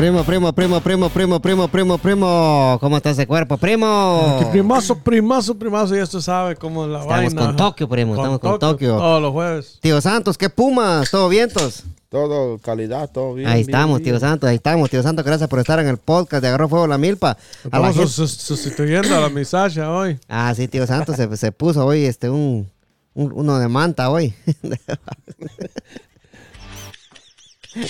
Primo, primo, primo, primo, primo, primo, primo, primo. ¿Cómo está ese cuerpo, primo? Primazo, primazo, primazo. Ya usted sabe cómo es la Estamos vaina. con Tokio, primo. Estamos con Tokio. Todos los jueves. Tío Santos, ¿qué pumas? ¿Todo vientos? Todo calidad, todo bien. ahí bien, estamos, bien. tío Santos, ahí estamos. Tío Santos, gracias por estar en el podcast de Agarró Fuego la Milpa. A la Estamos sustituyendo a la misasha hoy. Ah, sí, tío Santos se, se puso hoy este un, un- uno de manta hoy.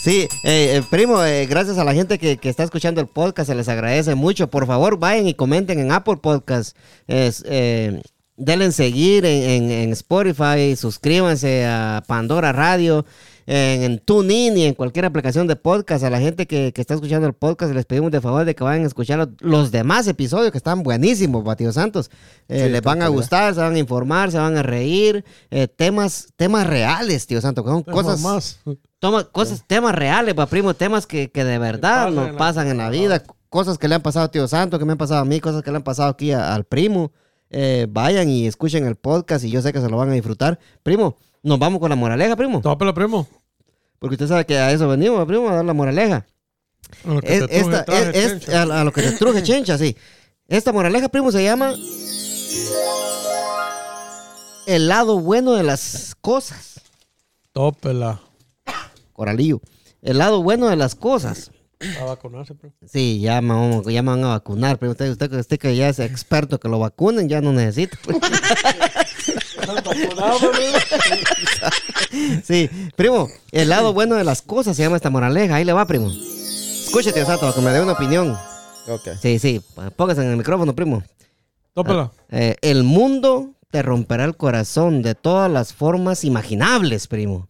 Sí, eh, eh, primo, eh, gracias a la gente que, que está escuchando el podcast, se les agradece mucho. Por favor, vayan y comenten en Apple Podcast. Es, eh, seguir en- en Spotify, suscríbanse a Pandora Radio, en, en TuneIn y en cualquier aplicación de podcast. A la gente que, que está escuchando el podcast, les pedimos de favor de que vayan a escuchar los, los demás episodios que están buenísimos, Batido Santos. Eh, Sí, les van a gustar, se van a informar, se van a reír. Eh, temas, temas reales, tío Santos, que son cosas... más. Toma cosas, temas reales, pa, primo, temas que, que de verdad nos en la- pasan en la vida, cosas que le han pasado a Tío Santo, que me han pasado a mí, cosas que le han pasado aquí a- al primo. Eh, vayan y escuchen el podcast y yo sé que se lo van a disfrutar. Primo, nos vamos con la moraleja, primo, Tópelo, primo. Porque usted sabe que a eso venimos, primo, a dar la moraleja. A lo que Es- te truje esta, traje, es- es- chencha. a, a lo que te truje chencha, sí. Esta moraleja, primo, se llama el lado bueno de las cosas. Tópela. Coralillo. El lado bueno de las cosas. A vacunarse, primo. Sí, ya me, vamos- ya me van a vacunar, pero usted, usted, usted que ya es experto que lo vacunen, ya no necesita. sí, primo, el lado bueno de las cosas se llama esta moraleja. Ahí le va, primo. Escúchate, Sato, que me dé una opinión. Ok. Sí, sí, póngase en el micrófono, primo. Tópela. Eh, el mundo te romperá el corazón de todas las formas imaginables, primo.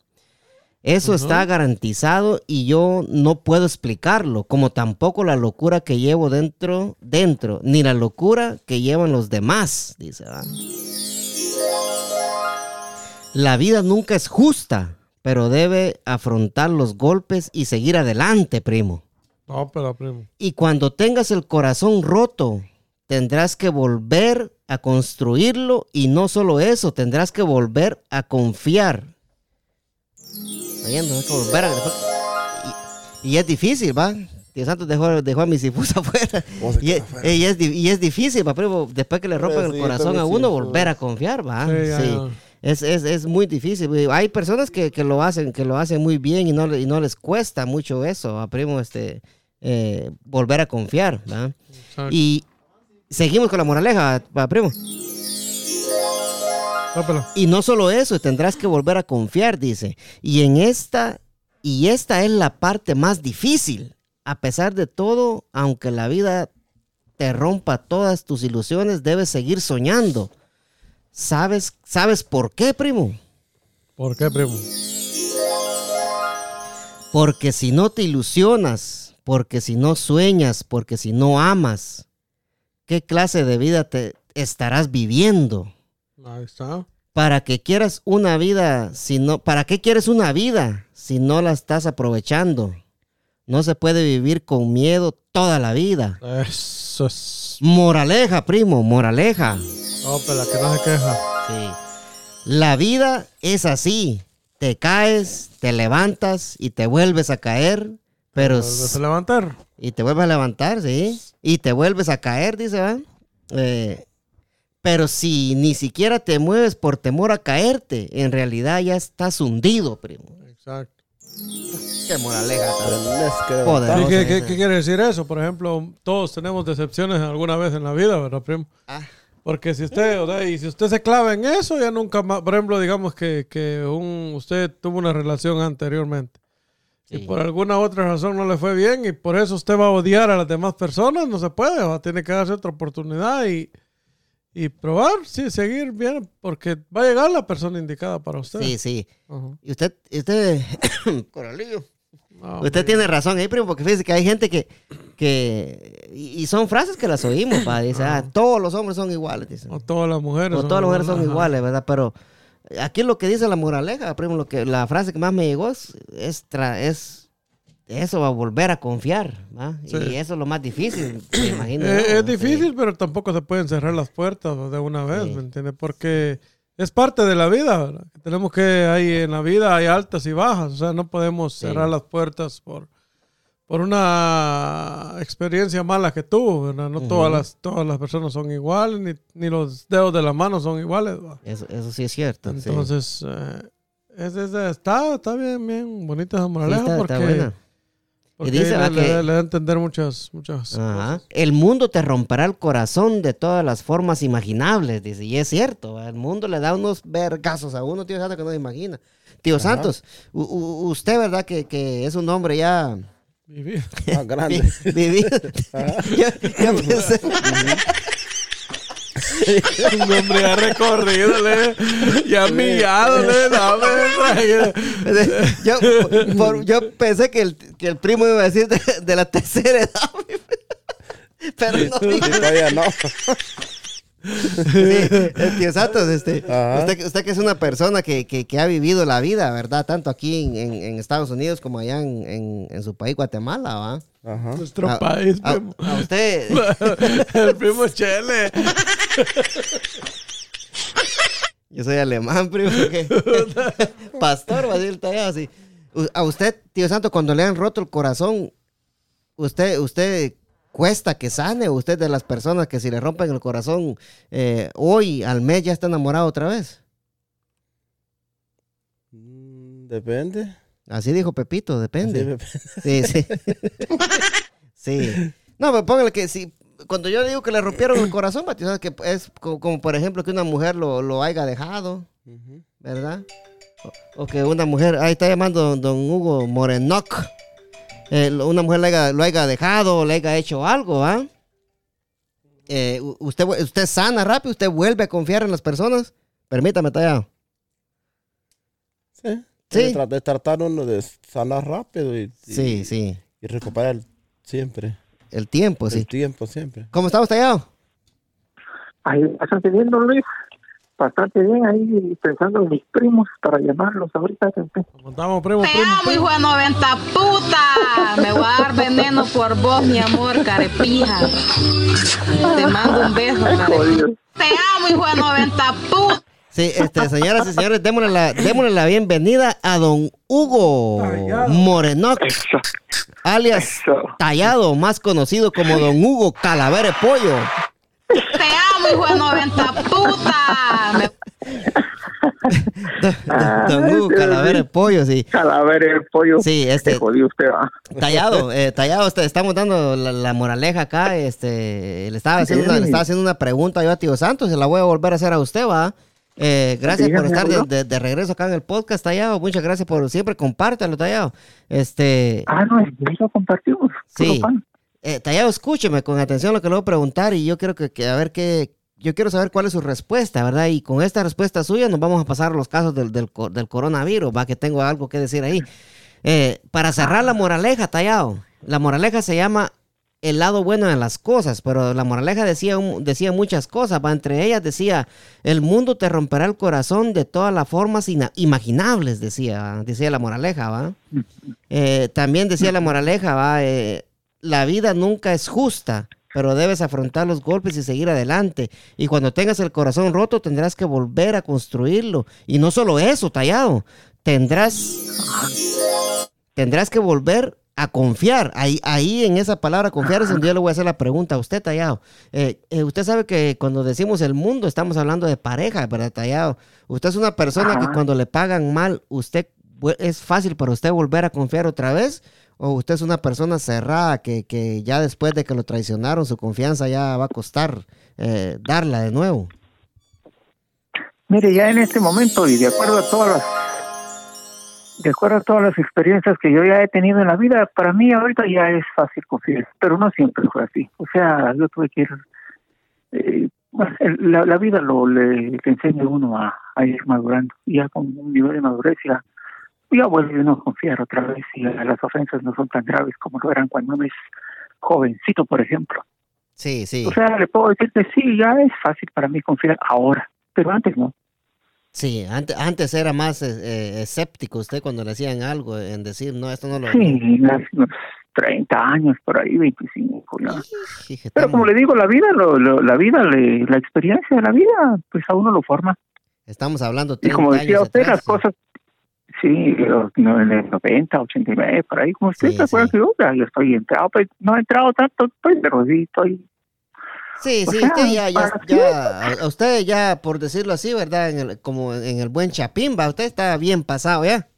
Eso está garantizado y yo no puedo explicarlo, como tampoco la locura que llevo dentro, dentro, ni la locura que llevan los demás, dice. ¿va? La vida nunca es justa, pero debe afrontar los golpes y seguir adelante, primo. Tópela, primo. Y cuando tengas el corazón roto, tendrás que volver a construirlo y no solo eso, tendrás que volver a confiar. Oyendo, hay que volver a- y, y es difícil, ¿va? Dios santo dejó, dejó a mi sifusa afuera. Y, es- afuera. y es, di- y es difícil, ¿va? Pero después que le rompen el sí, corazón a uno, sí, volver a confiar, ¿va? Sí, ya, Sí. Es, es, es muy difícil. güey. Hay personas que, que lo hacen, que lo hacen muy bien y no, y no les cuesta mucho eso, a primo, este, eh, volver a confiar. Y seguimos con la moraleja, va, primo. Y no solo eso, tendrás que volver a confiar, dice. Y en esta, y esta es la parte más difícil. A pesar de todo, aunque la vida te rompa todas tus ilusiones, debes seguir soñando. ¿Sabes, ¿Sabes por qué, primo? ¿Por qué, primo? Porque si no te ilusionas, porque si no sueñas, porque si no amas, ¿qué clase de vida te estarás viviendo? Ahí está. ¿Para qué quieras una vida si no, para qué quieres una vida si no la estás aprovechando? No se puede vivir con miedo toda la vida. Eso es. Moraleja, primo, moraleja. Tópela, que no se queja. Sí. La vida es así. Te caes, te levantas y te vuelves a caer, pero Vuelves a levantar. y te vuelves a levantar, sí. Y te vuelves a caer, dice, ¿va? Eh, pero si ni siquiera te mueves por temor a caerte, en realidad ya estás hundido, primo. Exacto. Qué moraleja. Tenés que Joder. ¿Y no qué, sé. qué- qué quiere decir eso? Por ejemplo, todos tenemos decepciones alguna vez en la vida, ¿verdad, primo? Ah. Porque si usted, o sea, y si usted se clava en eso, ya nunca más, por ejemplo, digamos que, que un, usted tuvo una relación anteriormente y por alguna otra razón no le fue bien y por eso usted va a odiar a las demás personas, no se puede, va a tener que darse otra oportunidad y, y probar, sí, seguir bien, porque va a llegar la persona indicada para usted. Sí, sí. Y usted, y usted, Coralillo. No, Usted tiene razón ahí, primo, porque fíjese que hay gente que, que y, son frases que las oímos, pa, dice, ah, todos los hombres son iguales, dice. O todas las mujeres. O todas las mujeres son ajá. iguales, ¿verdad? Pero aquí lo que dice la moraleja, primo, lo que, la frase que más me llegó es, es, tra- es eso, va a volver a confiar, ¿va? Sí. Y eso es lo más difícil, me imagino. Eh, es sí. difícil, pero tampoco se pueden cerrar las puertas de una vez, Sí. ¿me entiendes? Porque es parte de la vida, ¿verdad? Tenemos que, hay en la vida hay altas y bajas, o sea, no podemos cerrar las puertas por, por una experiencia mala que tuvo, ¿verdad? No todas, las, todas las personas son iguales, ni, ni los dedos de la mano son iguales. Eso, eso sí es cierto. sí. Entonces, eh, es- es- está, está bien, bien bonita esa Sí, moraleja está- porque, está buena. Porque dice, le, que- le da a entender muchas, muchas Ajá. cosas. El mundo te romperá el corazón de todas las formas imaginables, dice. Y es cierto, ¿va? el mundo le da unos vergazos a uno, tío Santos, que no se imagina. Tío Santos, u- u- usted, ¿verdad? Que, que es un hombre ya Vivir. Más grande. vi- vivido. yo, yo pensé, un hombre ya recorrido, le, ya millado, yo, por- yo pensé que el, que el primo iba a decir de, de la tercera edad. Pero no todavía no. Sí, tío Santos, este, usted, usted que es una persona que, que- que ha vivido la vida, ¿verdad? Tanto aquí en, en- en Estados Unidos como allá en, en- en su país, Guatemala, ¿va? Ajá. Nuestro A- país, a, primo. a usted, el primo Chele. yo soy alemán, primo, pastor, va a decir así. A usted, tío Santos, cuando le han roto el corazón, usted, usted cuesta que sane, usted de las personas que si le rompen el corazón eh, hoy al mes ya está enamorado otra vez. Mm, Depende. Así dijo Pepito, depende. Sí, depende. Sí, sí. sí. No, pero póngale que si cuando yo digo que le rompieron el corazón, Mati, ¿sabes? que es co- como, por ejemplo que una mujer lo, lo haya dejado. ¿verdad? O, o que una mujer, ahí está llamando don, don Hugo Morenoc, eh, una mujer lo haya, lo haya dejado o le haya hecho algo, ¿ah? Eh, usted, usted sana rápido, usted vuelve a confiar en las personas. Permítame, tallado. Sí. Sí. De, tra- de tratar uno de sanar rápido y, y- Sí, sí. y recuperar siempre. El tiempo, El sí. tiempo siempre. ¿Cómo estamos, tallado? Ahí bastante bien, don Luis. Bastante bien ahí pensando en mis primos para llamarlos ahorita. Montamos primo, Te primo, amo, primo. hijo de 90 puta. Me voy a dar veneno por vos, mi amor, carepija. Te mando un beso, carepija. Te amo, hijo de 90 puta. Sí, este, señoras y señores, démosle la, démosle la bienvenida a don Hugo Morenoc, Eso, alias eso. Tallado, más conocido como don Hugo Calavere Pollo. Te amo, hijo de 90 puta. Me- Don Hugo Calavere Pollo, sí. Cadáver el pollo. Sí, este- jodió usted, va. Tallado, eh, Tallado, este, estamos dando la, la moraleja acá, este, le estaba, haciendo una, le estaba haciendo una pregunta yo a Tío Santos, se la voy a volver a hacer a usted, va. Eh, gracias por estar de, abuelo. de- de regreso acá en el podcast, Tallado. Muchas gracias por siempre compártelo, Tallado. Este, Ah, no, eso compartimos. Sí. Eh, Tallado, escúcheme con atención lo que le voy a preguntar y yo quiero que, que a ver qué, yo quiero saber cuál es su respuesta, ¿verdad? Y con esta respuesta suya nos vamos a pasar a los casos del, del coronavirus, va, que tengo algo que decir ahí. Eh, para cerrar la moraleja, Tallado, la moraleja se llama el lado bueno de las cosas, pero la moraleja decía, decía muchas cosas, va, entre ellas decía, el mundo te romperá el corazón de todas las formas ina- imaginables, decía, decía la moraleja, ¿va? Eh, también decía la moraleja, va, eh, la vida nunca es justa, pero debes afrontar los golpes y seguir adelante. Y cuando tengas el corazón roto, tendrás que volver a construirlo. Y no solo eso, tallado, tendrás, tendrás que volver a confiar. Ahí, ahí en esa palabra confiar es donde yo le voy a hacer la pregunta a usted, Tallado. Eh, eh, usted sabe que cuando decimos el mundo estamos hablando de pareja, ¿verdad, Tallado? Usted es una persona que cuando le pagan mal, usted es fácil para usted volver a confiar otra vez. ¿O usted es una persona cerrada que, que ya después de que lo traicionaron, su confianza ya va a costar eh, darla de nuevo? Mire, ya en este momento y de acuerdo a todas las de acuerdo a todas las experiencias que yo ya he tenido en la vida, para mí ahorita ya es fácil confiar, pero no siempre fue así. O sea, yo tuve que ir, eh, la, la vida lo le, le enseña a uno a, a ir madurando, ya con un nivel de madurez ya, ya vuelve uno a confiar otra vez y las ofensas no son tan graves como lo eran cuando uno es jovencito, por ejemplo. Sí, sí. O sea, le puedo decir que sí, ya es fácil para mí confiar ahora, pero antes no. Sí, antes, antes era más eh, eh, escéptico usted cuando le hacían algo, en decir, no, esto no lo... Sí, hace unos 30 años por ahí, 25 ya. Fíjate, Pero como le digo, la vida, lo, lo- la vida, le- la experiencia de la vida, pues a uno lo forma. Estamos hablando Y 30 como decía usted, atrás, las cosas, sí, no, en el 90, 89, por ahí, como usted Sí, se acuerda sí. que yo, ya, yo estoy entrado, pues, no he entrado tanto, pues, pero sí estoy, Sí, sí, usted ya, ya, ya- usted ya, por decirlo así, ¿verdad? En el, como en el buen chapimba, usted está bien pasado ya.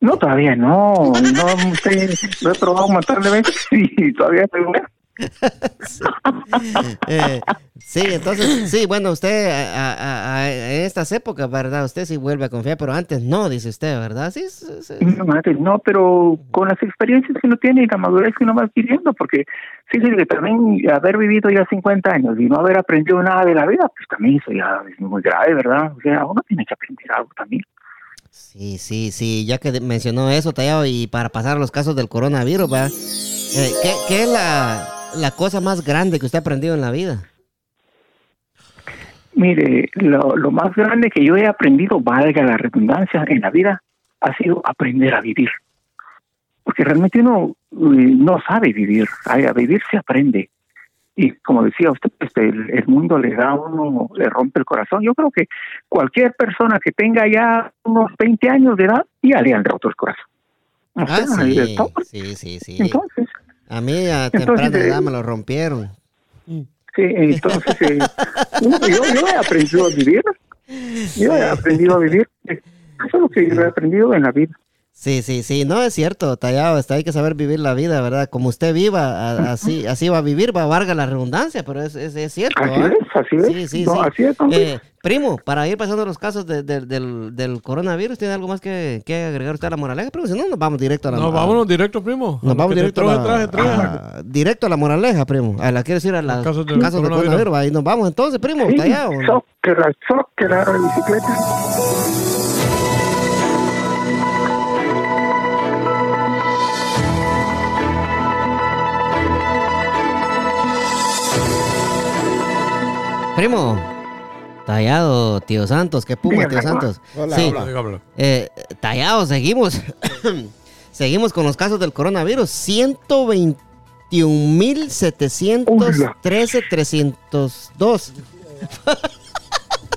no, todavía no, no, usted, lo he probado un montón de veces y todavía estoy. Eh, sí, entonces, sí, bueno, usted a, a- a- en estas épocas, ¿verdad? Usted sí vuelve a confiar, pero antes no, dice usted, ¿verdad? Sí, sí, sí. No, pero con las experiencias que uno tiene y la madurez que uno va adquiriendo, porque fíjese que también haber vivido ya 50 años y no haber aprendido nada de la vida, pues también eso ya es muy grave, ¿verdad? O sea, uno tiene que aprender algo también. Sí, sí, sí, ya que mencionó eso, Tallado, y para pasar a los casos del coronavirus, ¿verdad? Eh, ¿qué, qué es la, la cosa más grande que usted ha aprendido en la vida? Mire, lo, lo más grande que yo he aprendido, valga la redundancia, en la vida, ha sido aprender a vivir. Porque realmente uno eh, no sabe vivir, a, vivir se aprende. Y como decía usted, pues, el, el mundo le da a uno, le rompe el corazón. Yo creo que cualquier persona que tenga ya unos 20 años de edad, ya le han roto el corazón. O Ah, sea, sí, sí, sí. Entonces, A mí a temprana eh, edad me lo rompieron. Sí, entonces eh, yo, yo he aprendido a vivir. Yo he aprendido a vivir. Eso es lo que yo he aprendido en la vida. Sí, sí, sí, no es cierto, Tallado, está, hay que saber vivir la vida, ¿verdad? Como usted viva, a- así, así va a vivir, va a valga la redundancia, pero es, es, es cierto. Así es, así es. Sí, sí, No, sí. así es. Eh, primo, para ir pasando los casos de- de- del, del coronavirus, ¿tiene algo más que, que agregar usted a la moraleja? Primo, si no, nos vamos directo a la No, vámonos directo, primo. Nos vamos directo a la, traje, traje. a- directo a la moraleja, primo. A la quiero decir a los casos casos del coronavirus. coronavirus. Ahí nos vamos entonces, primo. Sí, Tallado. sóquela la bicicleta. Primo. Tallado, tío Santos. ¿Qué puma, tío Santos? Hola, sí. hola. Eh, tallado, seguimos. seguimos con los casos del coronavirus. 121.713, 302.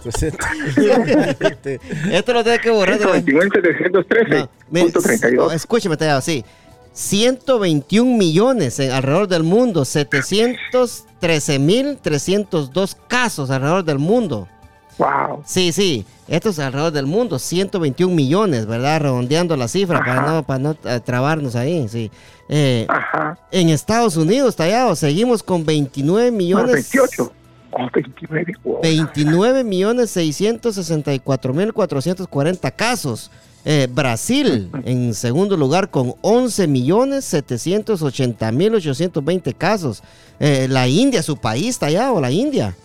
Presente. Esto lo tengo que borrar. de la- 129, 713, No, me- punto 32. no, escúcheme, Tallado, sí. 121 millones en- alrededor del mundo, 713.302 casos alrededor del mundo. Wow. Sí, sí, esto es alrededor del mundo, 121 millones, ¿verdad? Redondeando la cifra para no, para no eh, trabarnos ahí, sí. Eh, Ajá. en Estados Unidos, Tallado, seguimos con 29 No, millones. 28. Oh, 29. wow. 29 millones 664 mil 440 casos. Eh, Brasil en segundo lugar con 11 millones 780 mil 820 casos. Eh, la India, su país está allá, o la India,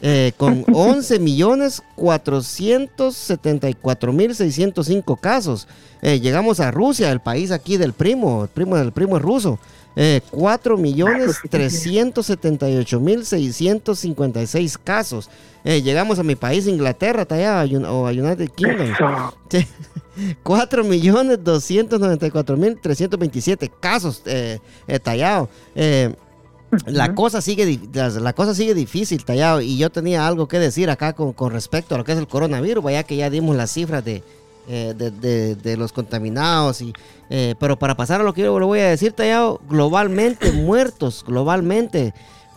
eh, con 11 millones 474 mil 605 casos. Eh, llegamos a Rusia, el país aquí del primo, el primo del primo es ruso. Eh, 4 millones 378 mil 656 casos. Eh, llegamos a mi país, Inglaterra, allá, o a United Kingdom. Sí. 4 millones 294 mil 327 casos eh, eh, tallado. Eh, la cosa sigue di- la, la cosa sigue difícil tallado y yo tenía algo que decir acá con, con respecto a lo que es el coronavirus, vaya que ya dimos las cifras de, eh, de, de- de los contaminados y eh, pero para pasar a lo que yo le voy a decir tallado, globalmente muertos, globalmente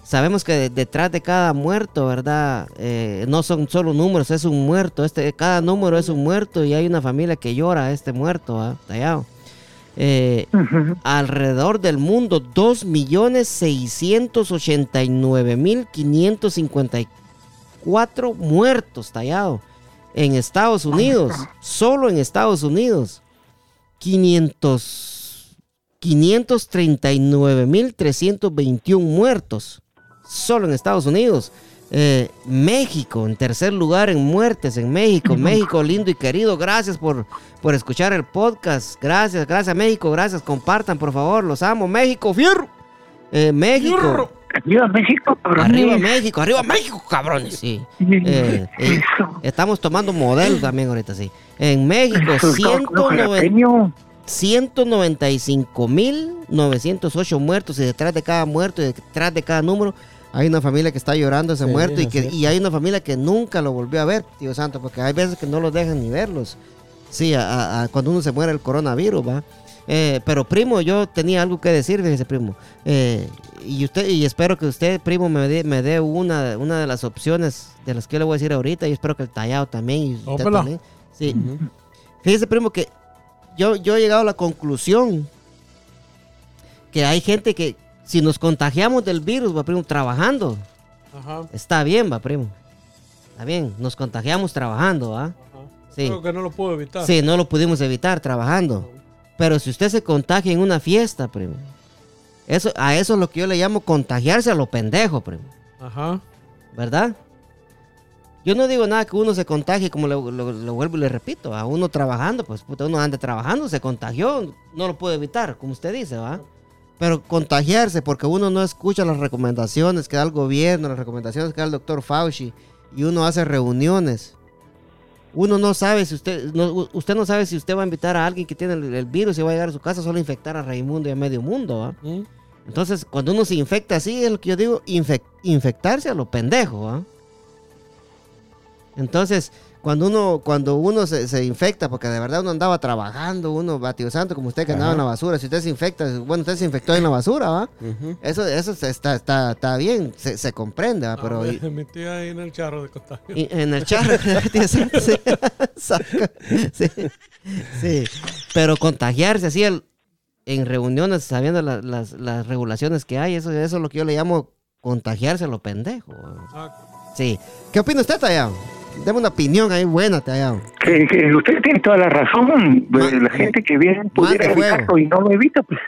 Sabemos que de- detrás de cada muerto, ¿verdad? Eh, no son solo números, es un muerto. Este, cada número es un muerto y hay una familia que llora a este muerto. Tallado. Eh, Ujú. alrededor del mundo, 2.689.554 muertos, tallado. En Estados Unidos, solo en Estados Unidos, 500, 539.321 muertos, solo en Estados Unidos. Eh, México, en tercer lugar en muertes en México. México, lindo y querido, gracias por, por escuchar el podcast. Gracias, gracias México, gracias. Compartan, por favor, los amo. México, fierro. Eh, México. Arriba México, cabrones. Arriba México, arriba México, cabrones, sí. Eh, eh, estamos tomando modelos también ahorita, sí. En México, Eso, estaba con 190 jalapeño. 195.908 muertos y detrás de cada muerto y detrás de cada número hay una familia que está llorando ese Sí, muerto y, que, y hay una familia que nunca lo volvió a ver, tío santo, porque hay veces que no los dejan ni verlos. Sí, a cuando uno se muere el coronavirus, va. Eh, pero primo, yo tenía algo que decir, fíjese primo. Eh, y usted y espero que usted, primo, me dé, me dé una, una de las opciones de las que le voy a decir ahorita. Y espero que el tallado también. Y usted Ópela. también. Sí. Fíjese, primo, que yo, yo he llegado a la conclusión que hay gente que si nos contagiamos del virus, va, primo, trabajando, Ajá. está bien, va, primo. Está bien, nos contagiamos trabajando, ¿va? ajá. Sí. Creo que no lo puedo evitar. Sí, no lo pudimos evitar trabajando. Pero si usted se contagia en una fiesta, primo, eso, a eso es lo que yo le llamo contagiarse a lo pendejo, primo. Ajá. ¿Verdad? Yo no digo nada que uno se contagie, como lo, lo- lo vuelvo y le repito, a uno trabajando, pues puta, uno anda trabajando, se contagió, no lo puede evitar, como usted dice, ¿va? Pero contagiarse porque uno no escucha las recomendaciones que da el gobierno, las recomendaciones que da el doctor Fauci, y uno hace reuniones. Uno no sabe si usted, no, usted no sabe si usted va a invitar a alguien que tiene el, el virus y va a llegar a su casa solo a infectar a Raimundo y a medio mundo, ¿va? Entonces, cuando uno se infecta así, es lo que yo digo, infec- infectarse a lo pendejo, ¿ah? Entonces, cuando uno, cuando uno se, se infecta, porque de verdad uno andaba trabajando, uno batido santo, como usted que andaba en la basura, si usted se infecta, bueno, usted se infectó en la basura, ¿va? Eso, eso está, está, está bien, se, se comprende, ¿va? Pero Ah, y- mi tía ahí en el charro de contagio. y en el charro, sí, saca, sí, sí. pero contagiarse así el- en reuniones, sabiendo la- las, las regulaciones que hay, eso, eso es lo que yo le llamo contagiarse a lo pendejo. ¿va? Exacto. Sí. ¿Qué opina usted, Tallado? Deme una opinión ahí buena, Tallado. Que, que usted tiene toda la razón. Ma- la gente que bien pudiera evitarlo y no lo evita, pues.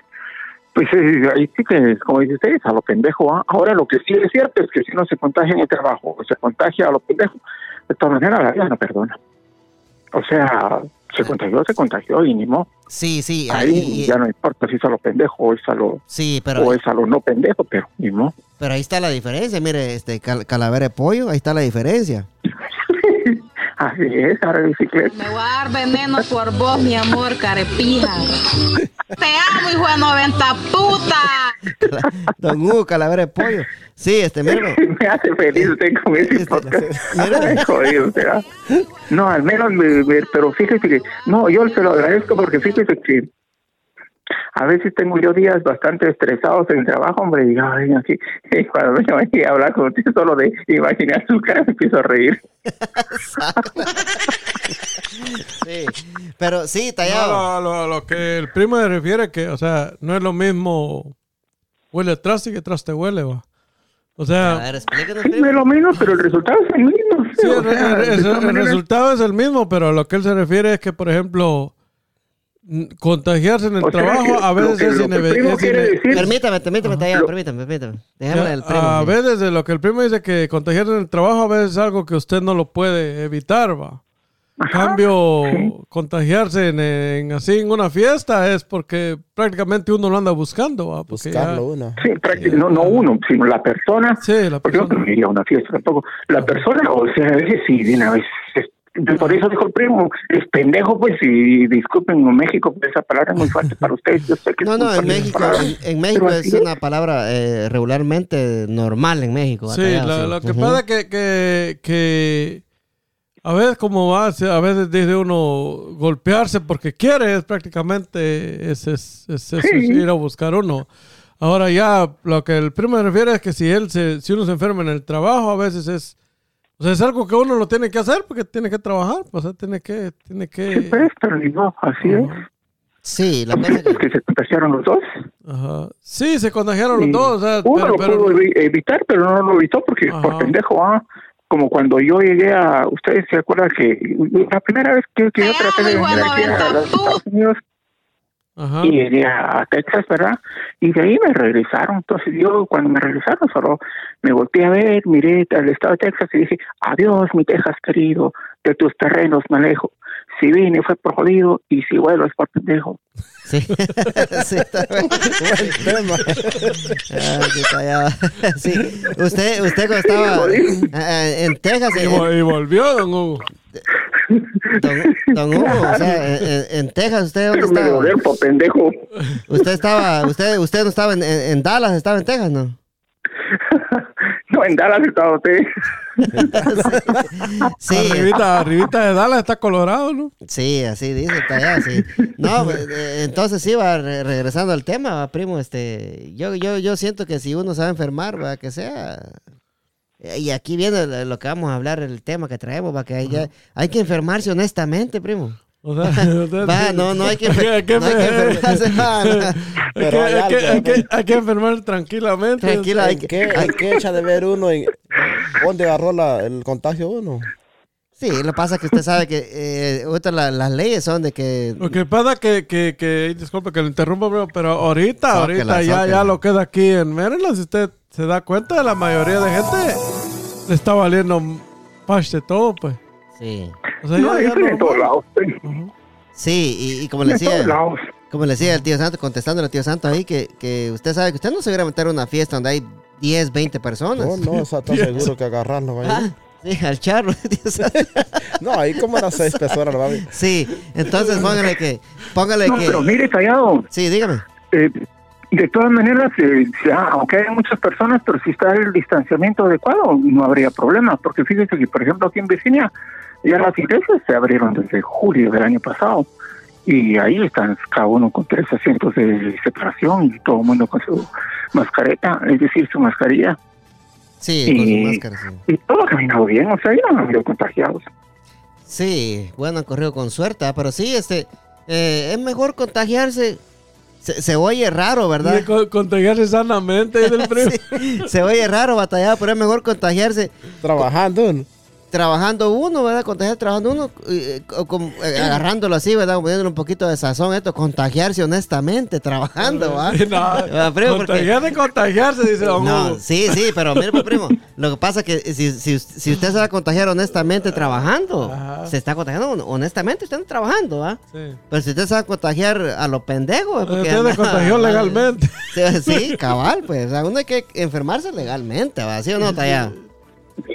Pues eh, ahí sí que, como dice usted, es a lo pendejo. ¿ah? Ahora lo que sí es cierto es que si uno se contagia en el trabajo se contagia a lo pendejo, de todas maneras la vida no perdona. O sea, se contagió, se contagió y ni modo. Sí, sí. Ahí ahí- ya no importa si es a lo pendejo o es a lo, sí, pero, o es a lo no pendejo, pero ni modo. pero ahí está la diferencia. Mire, este cal- calavera de pollo, ahí está la diferencia. Así es, ahora bicicleta. Me voy a dar veneno por vos, mi amor, carepija. Te amo, hijo de 90 puta. Don Hugo, calavera de pollo. Sí, este, mire. me hace feliz usted con ese Este, podcast. Ay, jodido, usted, ¿ah? No, al menos, me- me- pero fíjese que, no, yo se lo agradezco porque fíjese que a veces tengo yo días bastante estresados en el trabajo, hombre, y ay, y cuando me voy a hablar con usted solo de imaginar su cara, me empiezo a reír. Sí. Pero sí, No, Tallado. a lo, a lo que el primo se refiere que, o sea, no es lo mismo huele atrás y que atrás te huele, va. O A sea, ver. Sí, no es lo mismo, pero el resultado es el mismo. sí, o el, sea, el- de el- todas el maneras, resultado es el mismo, pero a lo que él se refiere es que, por ejemplo, contagiarse en el o trabajo que a veces que- es lo que el ineve- primo es quiere ine- decir- Permítame, permítame, permítame, permítame. Dejémosle al primo. a veces de lo que el primo dice que contagiarse en el trabajo a veces es algo que usted no lo puede evitar, va. En Ajá, cambio, sí. contagiarse en, en- así en una fiesta es porque prácticamente uno lo anda buscando, va. Porque ya- Buscarlo uno. Sí, prácti- no, no uno, sino la persona. Sí, la Porque yo persona. no iría a una fiesta tampoco. La persona, o sea, a veces sí, de una vez. Es- Por eso dijo el primo, es pendejo, pues, y disculpen en México, pues, esa palabra es muy fuerte para ustedes. Yo sé que es No, no, en México, palabra, en, en México es así una palabra eh, regularmente normal en México. Sí, la- lo que Ujú. pasa es que, que, que a veces como va, a veces dice uno golpearse porque quiere, es prácticamente es, es, es- es- Sí. es ir a buscar uno. Ahora ya lo que el primo se refiere es que si él se, si uno se enferma en el trabajo, a veces es, o sea, es algo que uno lo tiene que hacer porque tiene que trabajar, pues, o sea, tiene que, tiene Sí, que, pues, pero no, así es. Sí, la cosa es Es que... que se contagiaron los dos. ajá. sí, se contagiaron los dos, o sea, uno pero, lo pero- pudo evi- evitar, pero no lo evitó porque Ajá. por pendejo, ah, como cuando yo llegué a, ustedes se acuerdan que la primera vez que, que yo traté de venir aquí a 90 los Estados Unidos ajá. y llegué a Texas, ¿verdad? Y de ahí me regresaron. Entonces yo cuando me regresaron solo me volteé a ver, miré al estado de Texas y dije, adiós mi Texas querido, de tus terrenos me alejo. Si vine fue por jodido y si vuelvo es por pendejo. Sí, sí, está. Ah, sí. Sí, usted, usted cuando estaba en Texas, eh, y volvió, don Hugo. Don, don Hugo, o sea, en, Texas, ¿usted dónde me estaba? po, pendejo. Usted estaba, usted, usted no estaba en, en- en Dallas, estaba en Texas, ¿no? No, en Dallas estaba usted. Sí, Arribita, arribita de Dallas está Colorado, ¿no? sí, así dice, está allá, sí. No, eh, entonces sí, va, re- regresando al tema, va, primo, este, yo, yo, yo siento que si uno se va a enfermar, va, que sea... eh, Y aquí viene lo- lo que vamos a hablar, el tema que traemos, va, que hay, ya- hay que enfermarse honestamente, primo. O sea, o sea, Va, no, no hay que, Hay que- no hay que enfermarse. Hay Pero que, hay hay, que, hay, que, hay que enfermar tranquilamente. Tranquila, hay ¿En que, qué, en qué echa de ver uno? En, ¿Dónde agarró la, el contagio uno? Sí, lo que pasa es que usted sabe que eh, ahorita la- las leyes son de que... Lo que pasa que, que, que disculpe que le interrumpa, pero, pero ahorita, ahorita ya, ya lo queda aquí en Maryland. Si usted se da cuenta, la mayoría de gente le está valiendo paste todo, pues. Sí, O sea, No, ya, ya eso en todos no- lados. pues. Ujú. sí y, y como le En todos decía... lados. Como le decía el tío Santo, contestando al tío Santo ahí, que, que usted sabe que usted no se hubiera meter a una fiesta donde hay 10, 20 personas. No, no, está tan seguro que agarrarlo. ahí. Ah, sí, al charro, tío Santo. No, ahí como las seis personas, ¿verdad? Sí, entonces póngale que, póngale No, que, pero mire, Tallado, sí, dígame. eh, de todas maneras, eh, ya, aunque hay muchas personas, pero si está el distanciamiento adecuado, no habría problema. Porque fíjese que, por ejemplo, aquí en Virginia, ya las iglesias se abrieron desde julio del año pasado. Y ahí están cada uno con tres asientos de separación y todo el mundo con su mascareta, es decir, su mascarilla. Sí, con su Y- máscara, sí. Y todo ha caminado bien, o sea, ya no han habido contagiados. Sí, bueno, han corrido con suerte, ah, pero sí, este, eh, es mejor contagiarse. Se, se oye raro, ¿verdad? Contagiarse sanamente dice el primo. Sí, se oye raro batallado, pero es mejor contagiarse Trabajando. ¿no? Trabajando uno, ¿verdad? Contagiar trabajando uno, eh, eh, agarrándolo así, ¿verdad? Poniéndole un poquito de sazón, esto, contagiarse honestamente, trabajando, ¿va? No, primo, porque- contagiarse, contagiarse, dice don No, Hugo. sí, sí, pero mire, pues, primo, lo que pasa es que si, si, si usted se va a contagiar honestamente trabajando, Ajá. se está contagiando hon- honestamente, usted está trabajando, ¿va? Sí. Pero si usted se va a contagiar a lo pendejo, es porque Usted se contagió legalmente. Sí, sí, cabal, pues, o sea, uno hay que enfermarse legalmente, ¿va? ¿Sí o no, Tallado?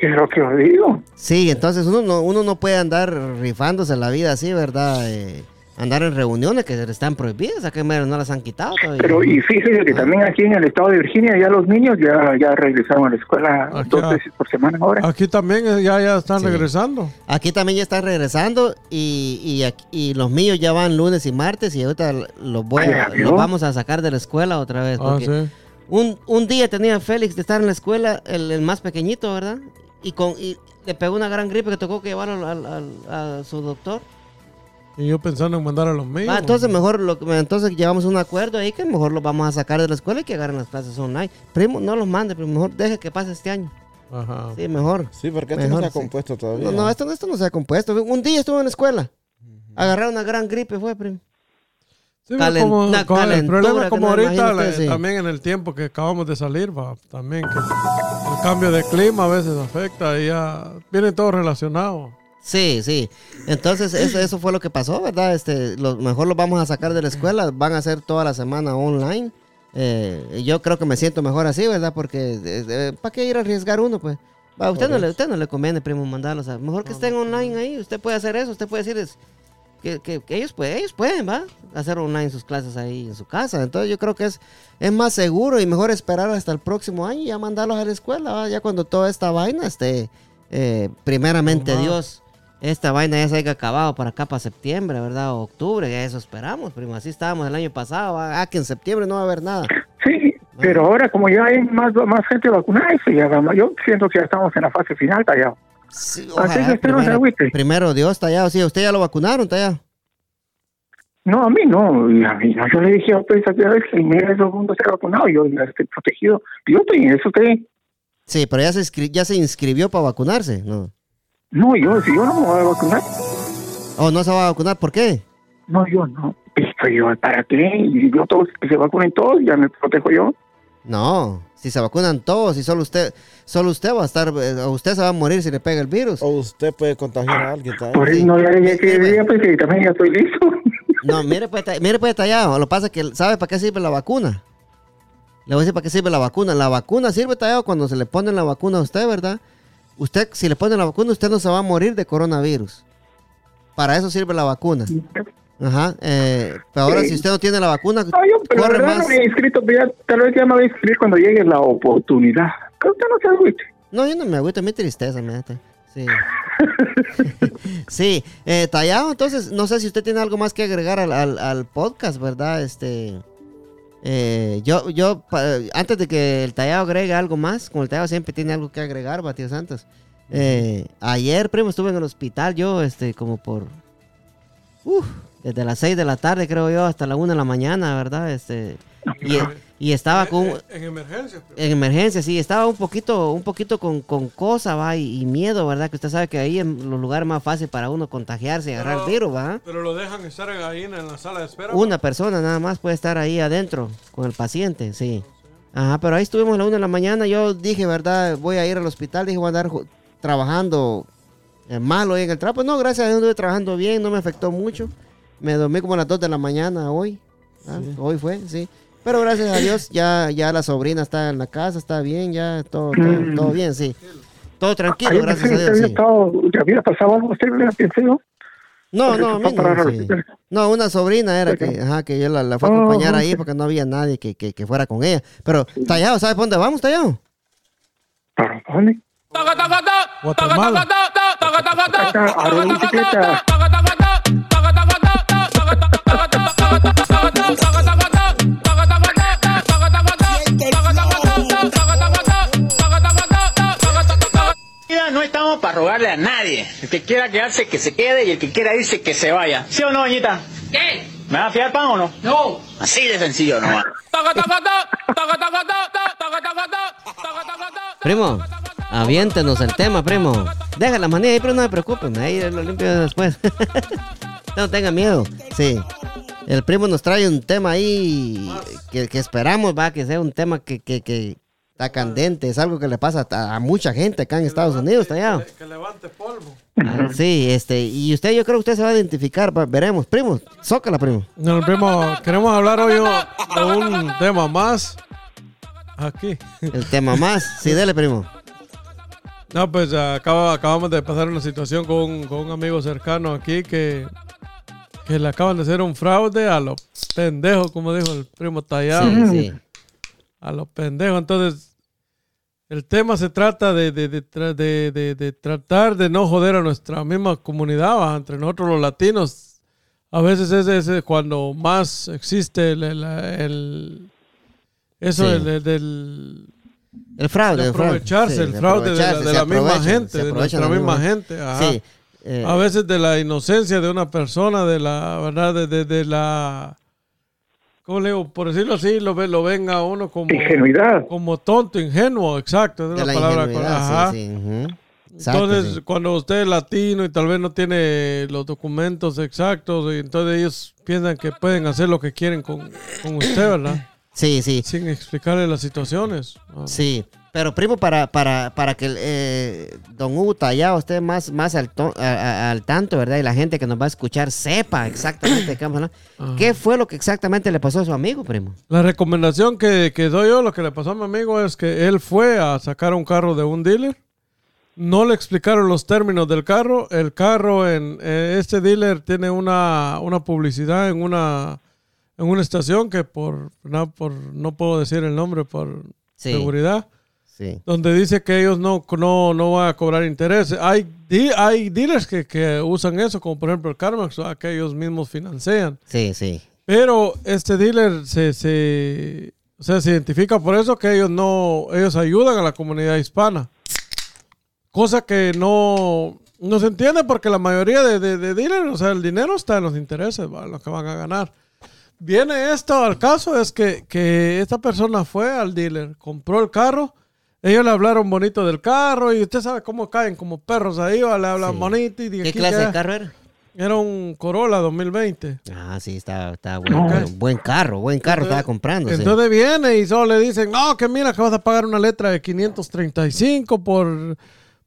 Es lo que os digo. Sí, entonces uno no, uno no puede andar rifándose la vida así, ¿verdad? Eh, andar en reuniones que están prohibidas, a que no las han quitado todavía. Pero y fíjese que también aquí en el estado de Virginia ya los niños ya, ya regresaron a la escuela Aquí, dos veces por semana ahora. Aquí también ya, ya están Sí. regresando. Aquí también ya están regresando y, y, aquí- y los míos ya van lunes y martes y ahorita los, voy a- Ay, ¿ya los vamos a sacar de la escuela otra vez. Ah, porque sí. Un, un día tenía Félix de estar en la escuela, el, el más pequeñito, ¿verdad? Y, con, y le pegó una gran gripe que tocó que llevarlo al- al- a su doctor. Y yo pensando en mandar a los míos. Ah, entonces mejor lo, que- entonces llevamos un acuerdo ahí que mejor los vamos a sacar de la escuela y que agarren las clases online. Primo, no los mande, pero mejor deje que pase este año. Ajá. Sí, mejor. Sí, porque esto Mejor no se ha sí. compuesto todavía. No, no, esto, esto no se ha compuesto. Un día estuve en la escuela. Agarraron una gran gripe, fue, primo. Sí, Calen- como, una como el problema como ahorita, le- sí. también en el tiempo que acabamos de salir, va, también que el cambio de clima a veces afecta y ya viene todo relacionado. Sí, sí. Entonces, eso, eso fue lo que pasó, ¿verdad? Este, lo mejor los vamos a sacar de la escuela. Van a hacer toda la semana online. Eh, yo creo que me siento mejor así, ¿verdad? Porque, ¿para qué ir a arriesgar uno, pues? Va, usted, no le, usted no le conviene, primo, mandarlos. a- mejor que estén online ahí. Usted puede hacer eso. Usted puede decirles que, que- que ellos, pueden, ellos pueden, ¿va? Hacer online sus clases ahí en su casa. Entonces, yo creo que es, es más seguro y mejor esperar hasta el próximo año y ya mandarlos a la escuela, ¿va? Ya cuando toda esta vaina esté, eh, primeramente. Dios esta vaina ya se haya acabado para acá, para septiembre, ¿verdad? O octubre, ya eso esperamos, primo. Así estábamos el año pasado. Ah, que en septiembre no va a haber nada. Sí, pero ahora como ya hay más, más gente vacunada, eso ya va- yo siento que ya estamos en la fase final, tallado. Sí, Así que usted no se primero, agüite. primero Dios, tallado. Sí, usted ya lo vacunaron, tallado. No, a mí no, a mí no. Yo le dije a usted vez que mira, todo el mundo está vacunado, yo ya estoy protegido. Yo estoy en eso, usted. Sí, pero ya se, inscri- ya se inscribió para vacunarse, ¿no? No, yo, si yo no me voy a vacunar, ¿O no se va a vacunar? ¿Por qué? no, yo no. Esto yo, ¿para qué? Yo todos, que se vacunen todos, ya me protejo yo. No, si se vacunan todos y solo usted, solo usted va a estar, eh, o usted se va a morir si le pega el virus. O usted puede contagiar a alguien también. Por eso no, ya dije que Sí, ya, pues, que también ya estoy listo. No, mire pues, mire pues tallado. Lo que pasa es que sabe para qué sirve la vacuna. Le voy a decir para qué sirve la vacuna. La vacuna sirve tallado cuando se le pone la vacuna a usted, ¿verdad? Usted, si le ponen la vacuna, usted no se va a morir de coronavirus. para eso sirve la vacuna. Ajá. eh, pero ahora, Sí. si usted no tiene la vacuna, No, yo, pero corre más. no me he inscrito, ya, tal vez ya me voy a inscribir cuando llegue la oportunidad. Pero usted no se agüite. No, yo no me agüito, mi tristeza, me da. Sí. sí, eh, Tallado, entonces, no sé si usted tiene algo más que agregar al, al- al podcast, ¿verdad? Este. eh, yo, yo, pa- antes de que el Tallado agregue algo más, como el Tallado siempre tiene algo que agregar, Batio Santos. eh, ayer, primo, estuve en el hospital, yo, este, como por. Uf, desde las 6 de la tarde, creo yo, hasta la 1 de la mañana, ¿verdad? Este. Y, y estaba con. En, en emergencia. pero- En emergencia, sí, estaba un poquito, un poquito con, con cosa, va, y, y miedo, ¿verdad? Que usted sabe que ahí en los lugares más fácil para uno contagiarse y agarrar el virus, ¿va? Pero lo dejan estar ahí en, la sala de espera. Una persona nada más puede estar ahí adentro con el paciente, sí. Ajá, pero ahí estuvimos a la una de la mañana. Yo dije, ¿verdad? Voy a ir al hospital. Dije, voy a andar trabajando eh, mal hoy en el. Pues no, gracias a Dios estuve trabajando bien, no me afectó mucho. Me dormí como a las 2 de la mañana hoy. ¿ah? Hoy fue, sí. Pero gracias a Dios ya, ya la sobrina está en la casa, está bien, ya todo, todo, Mm. todo bien, sí. Todo tranquilo, gracias a Dios. había, sí. estado, ya había pasado algo, usted le pensé. No, no, no, al sí. No, una sobrina era que, ajá, que yo la, la fue a Oh, acompañar ahí porque no había nadie que, que, que fuera con ella. Pero, Tallado, ¿sabes por dónde vamos, Tallado? ¿Para dónde? Guatemala. No estamos para rogarle a nadie. El que quiera quedarse, que se quede y el que quiera irse, que se vaya. ¿Sí o no, doñita? ¿Qué? ¿Me va a fiar pan o no? No. Así de sencillo nomás. Primo, aviéntenos el tema, primo. Deja la manía ahí, pero no me preocupen, ahí lo limpio después. no tenga miedo, sí. El primo nos trae un tema ahí que, que esperamos, va, que sea un tema que, que, que está candente. Es algo que le pasa a, a mucha gente acá en Estados Unidos, Tallado. Que, que levante polvo. Ah, Sí, este, y usted, yo creo que usted se va a identificar, va- veremos. Primo, zócala, primo. No, primo, queremos hablar hoy de un tema más. Aquí. El tema más. Sí, dele, primo. No, pues acaba- acabamos de pasar una situación con, con un amigo cercano aquí que, que le acaban de hacer un fraude a los pendejos, como dijo el primo Tallado. Sí, sí. A los pendejos. Entonces, el tema se trata de, de, de tra- de- de- de tratar de no joder a nuestra misma comunidad, ¿va? entre nosotros los latinos. A veces es, es cuando más existe el, el- el- eso Sí. del- El fraude. de el fraude. aprovecharse, Sí, el de fraude de la, aprovecharse, de se la misma gente, de nuestra misma gente. ajá. Sí. Eh, A veces de la inocencia de una persona, de la verdad, de, de- de la, ¿cómo le digo? Por decirlo así, lo, lo ven a uno como, Ingenuidad. como tonto, ingenuo, exacto, es de la, la palabra. ajá. sí, sí. Exacto, Entonces, sí. cuando usted es latino y tal vez no tiene los documentos exactos, y entonces ellos piensan que pueden hacer lo que quieren con, con usted, ¿verdad? Sí, sí, Sin explicarle las situaciones. Ah. sí. Pero primo, para, para, para que eh, don Hugo Tallado esté más, más al, to- a- a- al tanto, ¿verdad? Y la gente que nos va a escuchar sepa exactamente de qué vamos a hablar. Ajá. ¿Qué fue lo que exactamente le pasó a su amigo, primo? La recomendación que, que doy yo, lo que le pasó a mi amigo es que él fue a sacar un carro de un dealer. No le explicaron los términos del carro. El carro en eh, este dealer tiene una, una publicidad en una, en una estación que por no, por no puedo decir el nombre por Sí. seguridad, Sí. donde dice que ellos no, no, no van a cobrar intereses. Hay, hay dealers que, que usan eso, como por ejemplo el Carmax, que ellos mismos financian. Sí, sí. Pero este dealer se, se, o sea, se identifica por eso que ellos no, ellos ayudan a la comunidad hispana. Cosa que no, no se entiende porque la mayoría de, de, de dealers, o sea, el dinero está en los intereses, ¿va? lo que van a ganar. Viene esto al caso, es que, que esta persona fue al dealer, compró el carro, ellos le hablaron bonito del carro y usted sabe cómo caen como perros ahí, ¿va? le hablan Sí. bonito y de ¿Qué aquí clase de carro era? Era un Corolla 2020. Ah, sí, está, está bueno. Buen carro, buen carro estaba comprando. Entonces viene y solo le dicen, no, que mira que vas a pagar una letra de 535 por,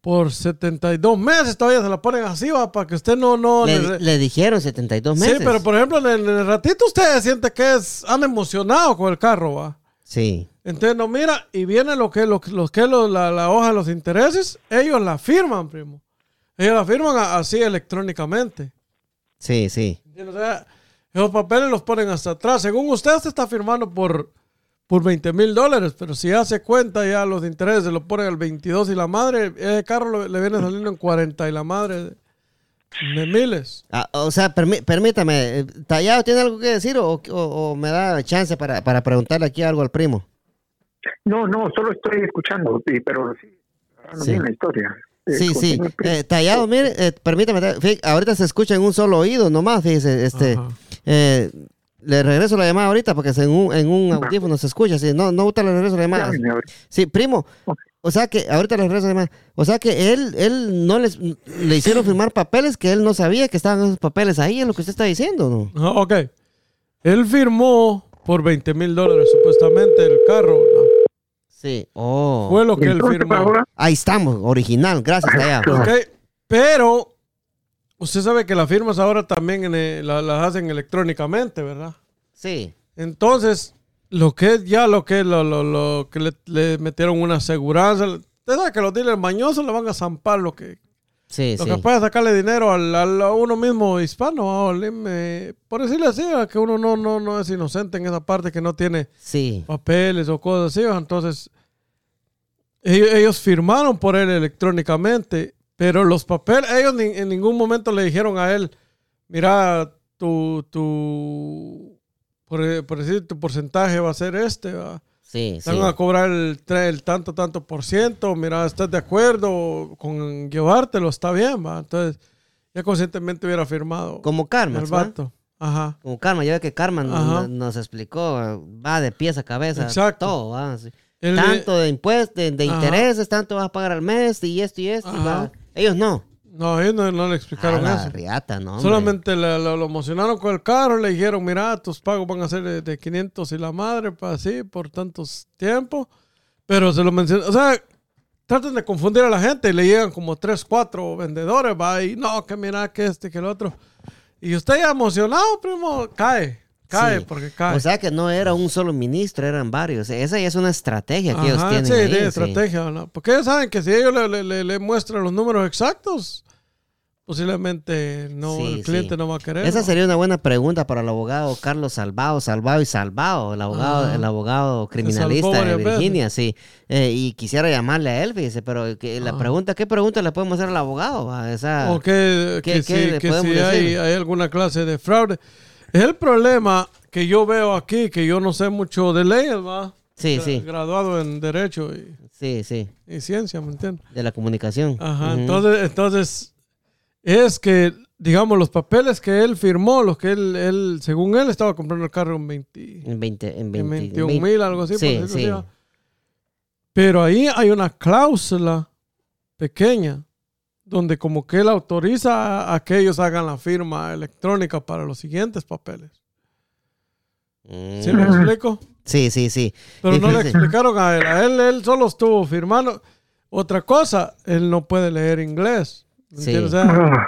por 72 meses. Todavía se la ponen así, va, para que usted no... no le, le- le dijeron 72 meses. Sí, pero por ejemplo, en el, en el ratito usted siente que es, anda emocionado con el carro, va. Sí, Entonces, no, mira, y viene lo que, lo, que- lo que lo- la, la hoja de los intereses, ellos la firman, primo. Ellos la firman a- así electrónicamente. Sí, sí. O sea, esos papeles los ponen hasta atrás. Según usted, se está firmando por, por 20 mil dólares, pero si hace cuenta ya los intereses, se lo ponen al 22 y la madre, ese carro le, le viene saliendo en 40 y la madre de miles. Ah, o sea, permí- permítame, eh, ¿Tallado tiene algo que decir o, o- o me da chance para, para preguntarle aquí algo al primo? No, no, solo estoy escuchando, sí, pero sí, Sí. bien la historia. Eh, Sí, sí. Eh, tallado, mire, eh, permítame, ahorita se escucha en un solo oído nomás, fíjese, este, eh, le regreso la llamada ahorita porque en un, en un audífono se escucha, sí, no, no, ahorita le regreso la llamada. Sí, primo, Ok. O sea que, ahorita le regreso la llamada, o sea que él, él no les, le hicieron firmar papeles que él no sabía que estaban esos papeles ahí, es lo que usted está diciendo, ¿no? Ah, ok. Él firmó por 20 mil dólares supuestamente el carro. ¿no? Sí, oh. Fue lo que él firmó. ahora, Ahí estamos, original, gracias, Tallado. Ok, pero usted sabe que las firmas ahora también en el- la- las hacen electrónicamente, ¿verdad? Sí, Entonces, lo que es ya lo que es lo, lo- lo que le, le metieron una aseguranza. Usted sabe que los dealers mañosos le van a zampar lo que, sí, lo sí. que puede sacarle dinero al, al- a uno mismo hispano. eh, por decirle así, a que uno no, no, no es inocente en esa parte que no tiene Sí, papeles o cosas así. Entonces, ellos, ellos firmaron por él electrónicamente, pero los papeles, ellos ni- en ningún momento le dijeron a él, mira, tu, tu, por, por decir, tu porcentaje va a ser este, ¿va? sí, Te sí. van a cobrar el, el tanto, tanto por ciento, mira, estás de acuerdo con llevártelo, está bien, va. Entonces, ya conscientemente hubiera firmado Como Karma, el ¿va? vato. Ajá. Como Karma, ya ve que Karma nos, explicó, va de pies a cabeza, Exacto. todo, va. sí. Tanto de impuestos, de, intereses, tanto vas a pagar al mes y esto y esto. y Ajá. va. Ellos no. No, ellos no, no le explicaron la eso. riata, no. Solamente lo emocionaron con el carro, le dijeron, mira, tus pagos van a ser de, de 500 y la madre, para así, por tantos tiempos. Pero se lo mencionó, o sea, tratan de confundir a la gente y le llegan como 3, 4 vendedores, va, y no, que mira, que este, que el otro. Y usted ya emocionado, primo, cae, cae, Sí. porque cae. O sea que no era un solo ministro, eran varios. Esa ya es una estrategia que ellos tienen. sí, ahí, de sí. estrategia, ¿no? Porque ellos saben que si ellos le, le- le- le muestran los números exactos, posiblemente no, Sí, el cliente sí. no va a querer. Esa ¿no? sería una buena pregunta para el abogado Carlos Salvado, Salvado y Salvado, el abogado, Ajá. el abogado criminalista de varias veces. Virginia, sí. Eh, y quisiera llamarle a él, fíjese, pero que la Ajá. pregunta, ¿qué pregunta le podemos hacer al abogado? va? Esa, O que, ¿Qué- que qué si, que si hay, hay alguna clase de fraude. Es el problema que yo veo aquí, que yo no sé mucho de leyes, ¿va? Sí, Gra- sí. Graduado en Derecho y, Sí, sí, y Ciencia, ¿me entiendes? de la comunicación. Ajá, entonces, entonces, es que, digamos, los papeles que él firmó, los que él, él según él, estaba comprando el carro en 20, En 20, en en 20, 21 20. mil, algo así. Sí, sí. Pero ahí hay una cláusula pequeña donde como que él autoriza a, que ellos hagan la firma electrónica para los siguientes papeles. ¿Sí me Mm. explico? Sí, sí, sí. Pero no le explicaron a él. A él, él solo estuvo firmando. Otra cosa, él no puede leer inglés. ¿me Sí. entiendes? O sea,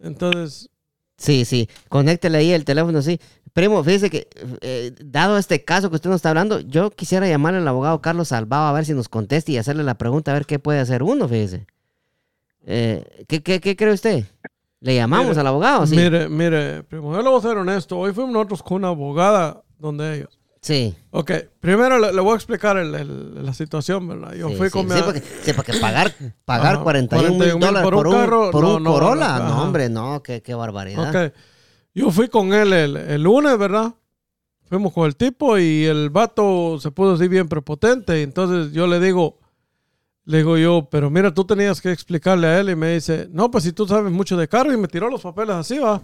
entonces, Sí, sí. Conéctele ahí el teléfono, sí. Primo, fíjese que, eh, dado este caso que usted nos está hablando, yo quisiera llamarle al abogado Carlos Salvado a ver si nos contesta y hacerle la pregunta a ver qué puede hacer uno, fíjese. Eh, ¿qué, qué, qué cree usted? ¿Le llamamos Mire, al abogado? Sí. mire, mire, primo, yo le voy a ser honesto. Hoy fuimos nosotros con una abogada donde ellos. Sí. Ok, primero le, le voy a explicar el- el- la situación, ¿verdad? Yo sí, fui sí, con mi... sí, porque, sí, porque pagar, pagar Ajá, 41 mil 41,000 dólares por un por un, carro, por no, un no, Corolla. no, No, hombre, no, qué, qué barbaridad. Ok. Yo fui con él el, el lunes, ¿verdad? Fuimos con el tipo y el vato se puso así bien prepotente. Y entonces yo le digo, le digo yo, pero mira, tú tenías que explicarle a él. Y me dice, no, pues si tú sabes mucho de carros. Y me tiró los papeles así, va.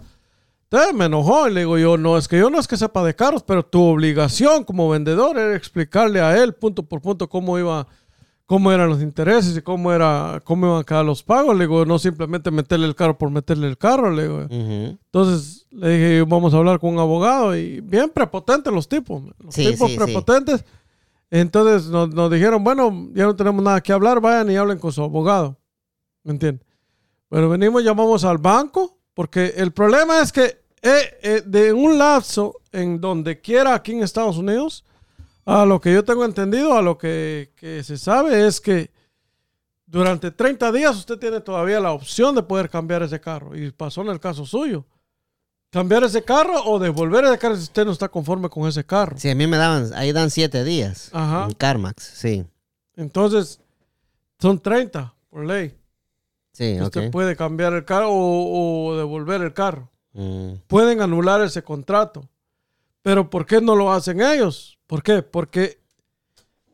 Entonces me enojó y le digo yo, no, es que yo no es que sepa de carros, pero tu obligación como vendedor era explicarle a él punto por punto cómo iba, cómo eran los intereses y cómo era, cómo iban a quedar los pagos. Le digo, no simplemente meterle el carro por meterle el carro, le digo. Ujú. Entonces le dije, vamos a hablar con un abogado y bien prepotentes los tipos, los Sí, tipos sí, sí. Entonces nos, dijeron, bueno, ya no tenemos nada que hablar, vayan y hablen con su abogado. ¿Me entiendes? Pero venimos, llamamos al banco, porque el problema es que eh, eh, de un lapso en donde quiera aquí en Estados Unidos, a lo que yo tengo entendido, a lo que, que se sabe es que durante 30 días usted tiene todavía la opción de poder cambiar ese carro. Y pasó en el caso suyo. Cambiar ese carro o devolver ese carro si usted no está conforme con ese carro. Sí, a mí me daban, ahí dan siete días. Ajá. En CarMax, sí. Entonces, son 30 por ley. Sí. Usted puede cambiar el carro o, o devolver el carro. Mm, Pueden anular ese contrato. Pero ¿por qué no lo hacen ellos? ¿Por qué? Porque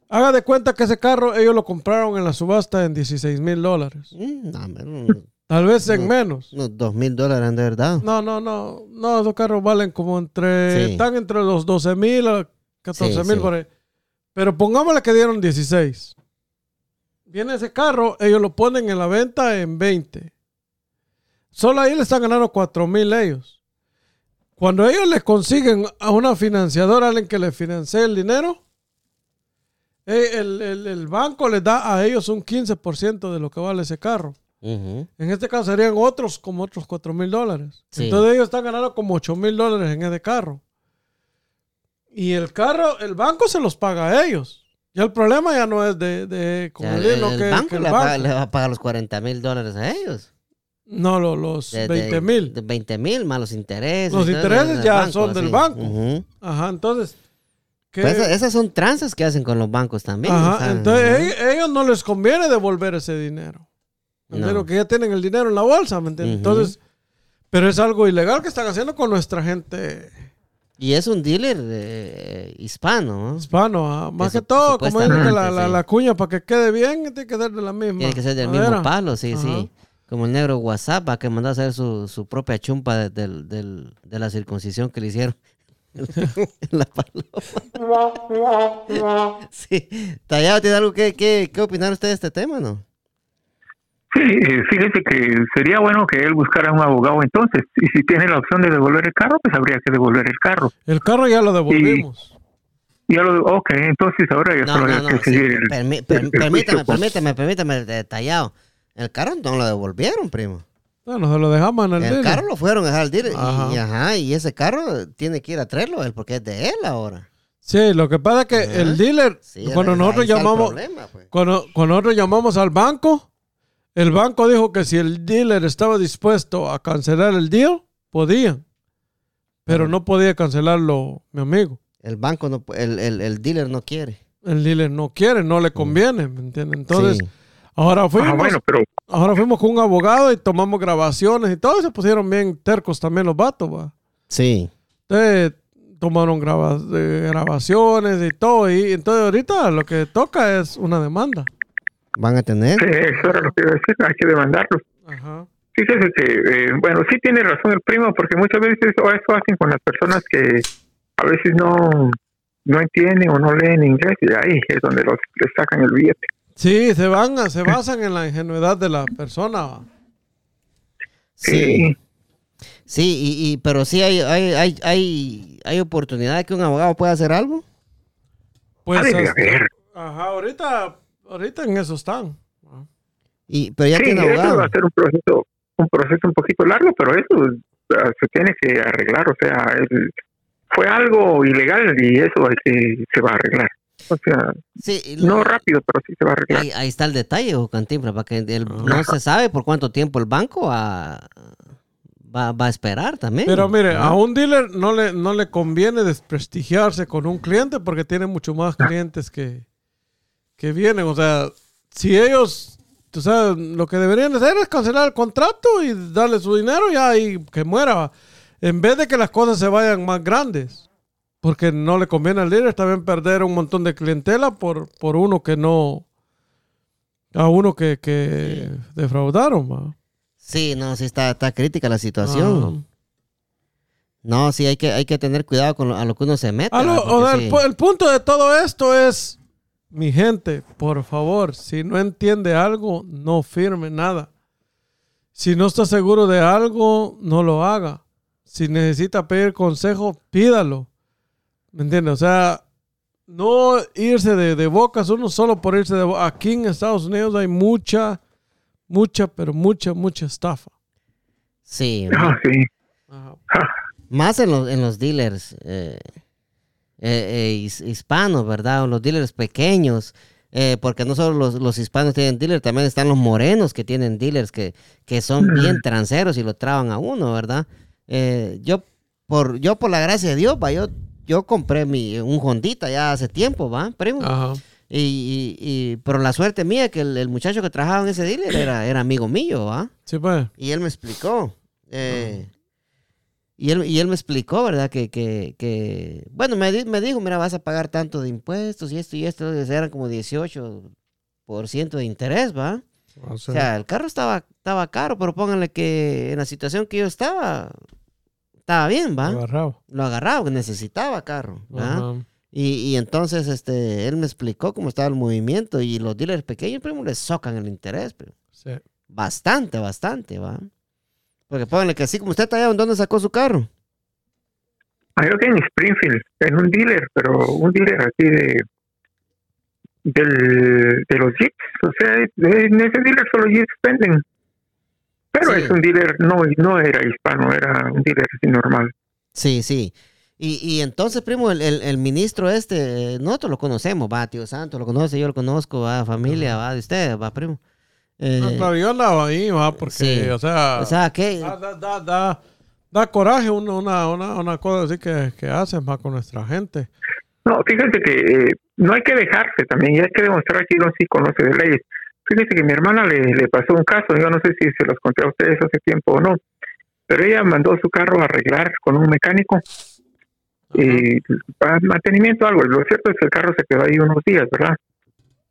haga de cuenta que ese carro ellos lo compraron en la subasta en 16 mil dólares. mm, no, Tal vez en menos. unos dos mil dólares de verdad. No, no, no. No, esos carros valen como entre... Sí. Están entre los 12 mil a 14 Sí, mil sí. por ahí. Pero pongámosle que dieron 16. Viene ese carro, ellos lo ponen en la venta en 20. Solo ahí le están ganando 4 mil ellos. Cuando ellos le consiguen a una financiadora, alguien que le financie el dinero, eh, el, el- el banco les da a ellos un 15% de lo que vale ese carro. Ujú. En este caso serían otros como otros 4 mil dólares. Sí. Entonces ellos están ganando como 8 mil dólares en ese carro. Y el carro, el banco se los paga a ellos. Ya el problema ya no es de, de como el, digo, el que, banco, que el le, banco. va, le va a pagar los 40 mil dólares a ellos. No, lo- los De- de- 20 mil. De 20 mil más los intereses. Los intereses ya son del banco. Ajá, entonces. Pues esa- esas son tranzas que hacen con los bancos también. Ajá, entonces ellos no les conviene devolver ese dinero. Que ya tienen el dinero en la bolsa, ¿me entiendes? Entonces, pero es algo ilegal que están haciendo con nuestra gente Y es un dealer eh, hispano, ¿no? hispano. ah. Más Que que todo, como dicen que la, la, supuestamente, la cuña para que quede bien, tiene que ser de la misma. Tiene que ser del madera. mismo palo, sí, Ajá. sí. Como el negro WhatsApp, que mandó a hacer su, su propia chumpa de, del- del- de la circuncisión que le hicieron. la paloma. sí. Tallado, ¿tiene algo que, que, que opinar usted de este tema, no? Sí, eh, fíjese que sería bueno que él buscara un abogado entonces. Y si tiene la opción de devolver el carro, pues habría que devolver el carro. El carro ya lo devolvimos. Ya lo, ok, entonces ahora ya No, solo no, hay no. que sí, seguir el, permi- el- per- el permítame, juicio con- permítame, permítame, eh, Tallado. El carro no lo devolvieron, primo. Bueno, se lo dejamos en el, El dealer. carro lo fueron a dejar al dealer. Ajá. Y, ajá, y ese carro tiene que ir a traerlo él porque es de él ahora. Sí, lo que pasa es que Ajá. el dealer, Sí, cuando nosotros llamamos, problema, pues. cuando, cuando nosotros llamamos al banco, el banco dijo que si el dealer estaba dispuesto a cancelar el deal, podían. Pero no podía cancelarlo, mi amigo. El banco, no, pu- el, el, el dealer no quiere. El dealer no quiere, no le conviene, ¿me entiendes? Entonces, Sí. ahora fuimos, Ah, bueno, pero ahora fuimos con un abogado y tomamos grabaciones y todo, y se pusieron bien tercos también los vatos, va. Sí. Entonces, tomaron graba- eh, grabaciones y todo, y entonces ahorita lo que toca es una demanda. Van a tener. sí, eso era lo que iba a decir, hay que demandarlos. Ajá. Fíjese que, eh, bueno, sí tiene razón el primo, porque muchas veces o eso hacen con las personas que a veces no, no entienden o no leen inglés, y ahí es donde los, les sacan el billete. Sí, se van, a- se basan en la ingenuidad de la persona. Sí. Sí, y, y- pero sí hay, hay, hay, hay, hay oportunidad de que un abogado pueda hacer algo. Pues, hasta- ajá, ahorita, ahorita en eso están. Y, pero ya Sí, tiene eso abogado. va a ser un proceso, un proceso un poquito largo, pero eso se tiene que arreglar, o sea, el- fue algo ilegal y eso que, se va a arreglar. O sea, Sí, no lo- rápido, pero sí se va a arreglar. ahí, ahí está el detalle, Cantinflas, para que el- no se sabe por cuánto tiempo el banco va, va, va a esperar también. Pero mire, ¿verdad? a un dealer no le, no le conviene desprestigiarse con un cliente porque tiene mucho más clientes que, que vienen. O sea, si ellos, tú sabes, lo que deberían hacer es cancelar el contrato y darle su dinero ya y que muera. En vez de que las cosas se vayan más grandes. Porque no le conviene al dealer también perder un montón de clientela por, por uno que no... A uno que, que defraudaron. Sí, no, sí está, está crítica la situación. Ah. No, sí, hay que, hay que tener cuidado con lo- a lo que uno se mete. O sea, sí. el punto de todo esto es, mi gente, por favor, si no entiende algo, no firme nada. Si no está seguro de algo, no lo haga. Si necesita pedir consejo, pídalo. ¿Me entiendes? O sea, no irse de, de bocas uno solo por irse de bo- Aquí en Estados Unidos hay mucha, mucha, pero mucha, mucha estafa. Sí, Ah, sí. Ajá. más en los, en los dealers eh, eh, eh, his- hispanos, ¿verdad? O los dealers pequeños. eh, porque no solo los, los hispanos tienen dealers, también están los morenos que tienen dealers que, que son bien tranceros y lo traban a uno, ¿verdad? yo, por, yo por la gracia de Dios, va, yo, yo compré mi, un Hondita ya hace tiempo, va, primo. Ajá. Y, y, y- pero la suerte mía que el, el muchacho que trabajaba en ese dealer era, era amigo mío, ¿va? Sí, pues. Y él me explicó. eh, y, él, y él me explicó, ¿verdad? Que, que, que bueno, me, me dijo, mira, vas a pagar tanto de impuestos y esto y esto. Eran como 18% de interés, ¿va? O O sea, el carro estaba, estaba caro, pero pónganle que en la situación que yo estaba, estaba bien, ¿va? Lo agarraba, que necesitaba carro, ¿va? Y, y entonces este, él me explicó cómo estaba el movimiento y los dealers pequeños, primo, les socan el interés, primo. Sí. Bastante, bastante, ¿va? Porque pónganle que así como usted está allá, ¿dónde sacó su carro? Ah, yo que en Springfield, en un dealer, pero un dealer así de del, de los Jeeps. O sea, en ese dealer solo Jeeps venden. Pero Sí. es un dealer, no, no era hispano, era un dealer así normal. Sí, sí. Y, y entonces, primo, el, el, el ministro este, eh, nosotros lo conocemos, va, tío Santo, lo conoce, yo lo conozco, va, familia, va, de ustedes, va, primo. Eh, yo andaba ahí, va, porque, sí. o sea, o sea, que... da, da, da, da, da coraje una, una, una, una cosa así que, que hacen más con nuestra gente. No, fíjate que eh, no hay que dejarse también, y hay que demostrar que uno sí conoce de leyes. Fíjate que mi hermana le, le pasó un caso, yo no sé si se los conté a ustedes hace tiempo o no, pero ella mandó su carro a arreglar con un mecánico y para mantenimiento algo. Lo cierto es que el carro se quedó ahí unos días, ¿verdad?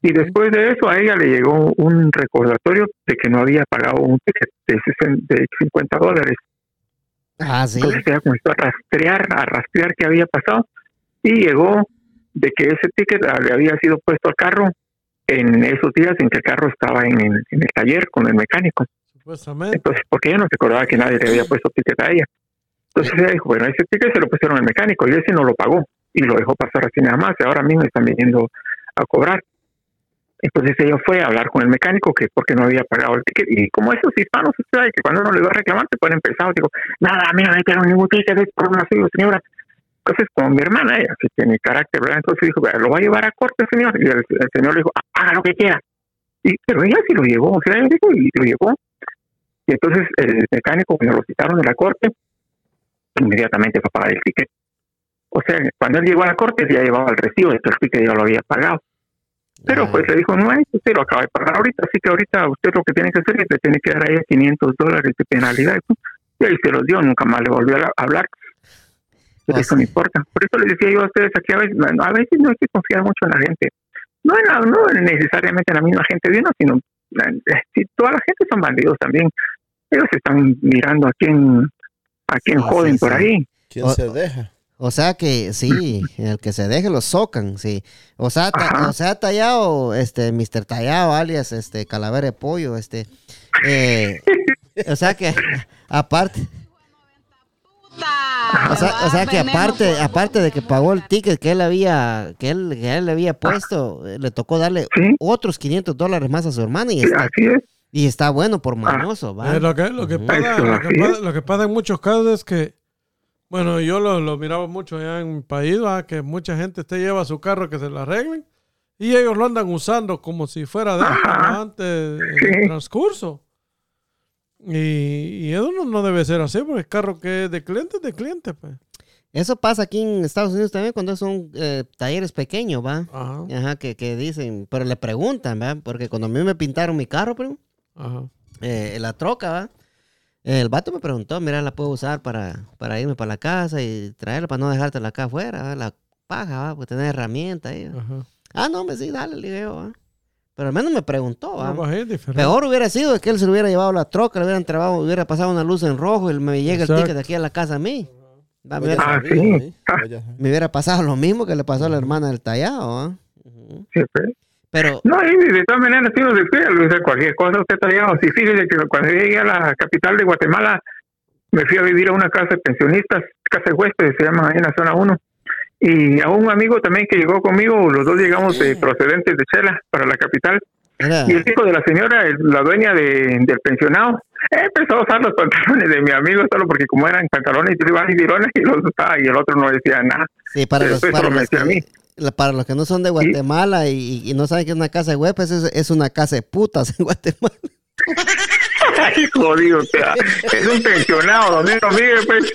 Y después de eso a ella le llegó un recordatorio de que no había pagado un ticket de, 60 de 50 dólares. Ah, sí. Entonces ella comenzó a rastrear, a rastrear qué había pasado y llegó de que ese ticket le había sido puesto al carro en esos días en que el carro estaba en, el- en el taller con el mecánico. Supuestamente. Entonces, porque ella no se acordaba que nadie le había puesto ticket a ella. Entonces ella dijo, bueno, ese ticket se lo pusieron al mecánico y ese no lo pagó y lo dejó pasar así nada más y ahora mismo están viniendo a cobrar. Entonces ella fue a hablar con el mecánico que porque no había pagado el ticket y como esos hispanos, que cuando uno le va a reclamar se ponen pesados, digo, nada, a mí no dieron ningún ticket, es problema suyo, señora. Entonces, como mi hermana, ella sí tiene carácter, ¿verdad? Entonces dijo, "Bueno, lo va a llevar a corte, señor. Y el, el señor le dijo, haga lo que quiera. Y, pero ella sí lo llevó, o sea, ella dijo y lo llevó. Y entonces el mecánico, cuando lo citaron de la corte, inmediatamente fue a pagar el ticket. O sea, cuando él llegó a la corte ya llevaba el recibo de que el ticket ya lo había pagado. Pero pues le dijo, no, es, usted lo acaba de pagar ahorita, así que ahorita usted lo que tiene que hacer es le tiene que dar a ella 500 dólares de penalidad. Y ahí se los dio, nunca más le volvió a hablar. Pero eso no importa. Por eso les decía yo a ustedes aquí, a veces, a veces no hay que confiar mucho en la gente. No, en la- no necesariamente en la misma gente bien, sino eh, si toda la gente son bandidos también. Ellos están mirando a quién, a quién Ah, joden sí, por ahí. ¿Quién O- se deja? O sea que sí, el que se deje lo socan, sí. O sea, ta- o sea, tallado, este, Mr. Tallado, alias, este, calavera de pollo, este. eh, o sea que, aparte, o sea, o sea que aparte, aparte de que pagó el ticket que él había, que él, que él le había puesto, eh, le tocó darle Sí. otros 500 dólares más a su hermana y está, así es. y está bueno por mañoso, ¿va? Eh, lo, que, lo, que pasa, pasa, lo que pasa en muchos casos es que, bueno, yo lo, lo miraba mucho allá en mi país, ¿va? que mucha gente te lleva su carro que se lo arreglen y ellos lo andan usando como si fuera de antes en Sí. el transcurso. Y, y eso no, no debe ser así, porque el carro que es de cliente es de cliente, pues. Eso pasa aquí en Estados Unidos también cuando son eh, talleres pequeños, ¿va? Ajá, Ajá, que, que dicen, pero le preguntan, ¿verdad? Porque cuando a mí me pintaron mi carro, primo, ajá. eh, la troca, ¿va? El vato me preguntó, mira, la puedo usar para, para irme para la casa y traerla para no dejártela acá afuera. La paja, ¿va? Pues tener herramienta ahí. ¿va? ajá. Ah, no, me sí, dale, le ¿va? Pero al menos me preguntó, ¿va? No, pues, es diferente. Peor hubiera sido que él se le hubiera llevado la troca, le hubieran trabado, hubiera pasado una luz en rojo y me llega Exacto. el ticket de aquí a la casa a mí. Va, me, hubiera, Ah, sí. ¿eh? Ah. Me hubiera pasado lo mismo que le pasó a la hermana del tallado, ¿va? Ujú. Sí. Pero, No, y de todas maneras, uno se cuida, o sea, cualquier cosa usted está llegado. Si fíjese que cuando llegué a la capital de Guatemala, me fui a vivir a una casa de pensionistas, casa de huéspedes, se llama ahí en la zona 1. Y a un amigo también que llegó conmigo, los dos llegamos de procedentes de Chela para la capital. Y el hijo de la señora, la dueña de, del pensionado, empezó a usar los pantalones de mi amigo solo porque como eran pantalones y virones y los usaba y el otro no decía nada. Sí, para los, para, los a mí. Para los que no son de Guatemala y, y no saben que es una casa de huéspedes, es, es una casa de putas en Guatemala. jodido, o sea, es un pensionado donde no vive, pues.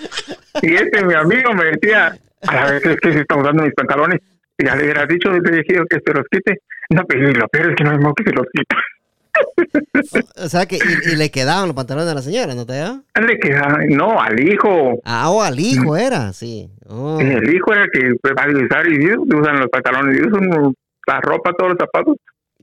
Y este, mi amigo, me decía, a la vez es que se están usando mis pantalones. Y ya le hubiera dicho desde viejito que se los quite. No, pero lo peor es que no es que se los quita. O sea que y, y le quedaban los pantalones de la señora, ¿no te da? Le queda, no, al hijo. Ah, o al hijo era, sí. Oh. El hijo era el que va a usar y usan los pantalones y usan la ropa, todos los zapatos.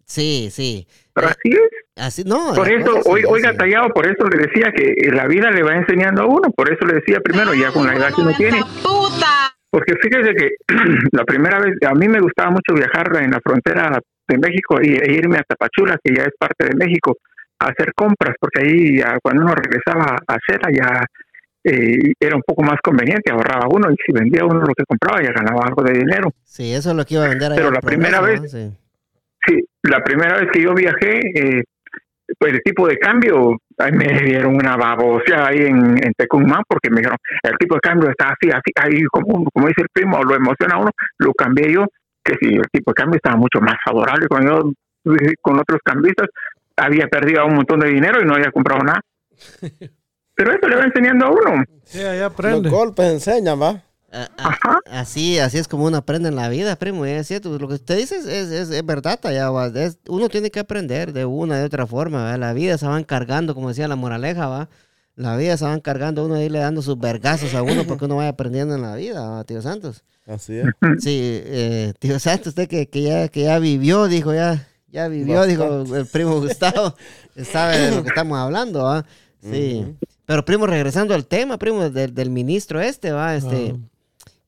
Sí, sí. Pero así es. Así, no. Por eso, sí, hoy, oiga, sí. tallado, por eso le decía que la vida le va enseñando a uno. Por eso le decía primero, ya con la edad que uno tiene. puta! Porque fíjese que la primera vez, a mí me gustaba mucho viajar en la frontera de México y, e irme a Tapachula, que ya es parte de México, a hacer compras, porque ahí ya cuando uno regresaba a Cera ya eh, era un poco más conveniente, ahorraba uno y si vendía uno lo que compraba ya ganaba algo de dinero. Sí, eso es lo que iba a vender Pero la primera vez- ¿no? Sí. Sí, la primera vez que yo viajé, eh, pues el tipo de cambio, ahí me dieron una baboseada ahí en, en Tecumán, porque me dijeron, el tipo de cambio está así, así, ahí como, como dice el primo, lo emociona a uno, lo cambié yo, que si el tipo de cambio estaba mucho más favorable yo viví con otros cambistas, había perdido un montón de dinero y no había comprado nada. Pero eso le va enseñando a uno. Sí, ahí Los aprende. golpes enseñan, va. A- a- así, así es como uno aprende en la vida, primo. y es cierto, lo que usted dice es, es, es- es verdad, allá, uno tiene que aprender de una de otra forma. ¿va? La vida se va encargando, como decía la moraleja, va. La vida se va encargando uno de irle dando sus vergazos a uno porque uno vaya aprendiendo en la vida, ¿va, tío Santos. Así es. Sí, eh, tío Santos, usted que, que ya, que ya vivió, dijo, ya, ya vivió, dijo el primo Gustavo, sabe de lo que estamos hablando, ¿va? Sí. Pero primo, regresando al tema, primo, del, del ministro este, va, este.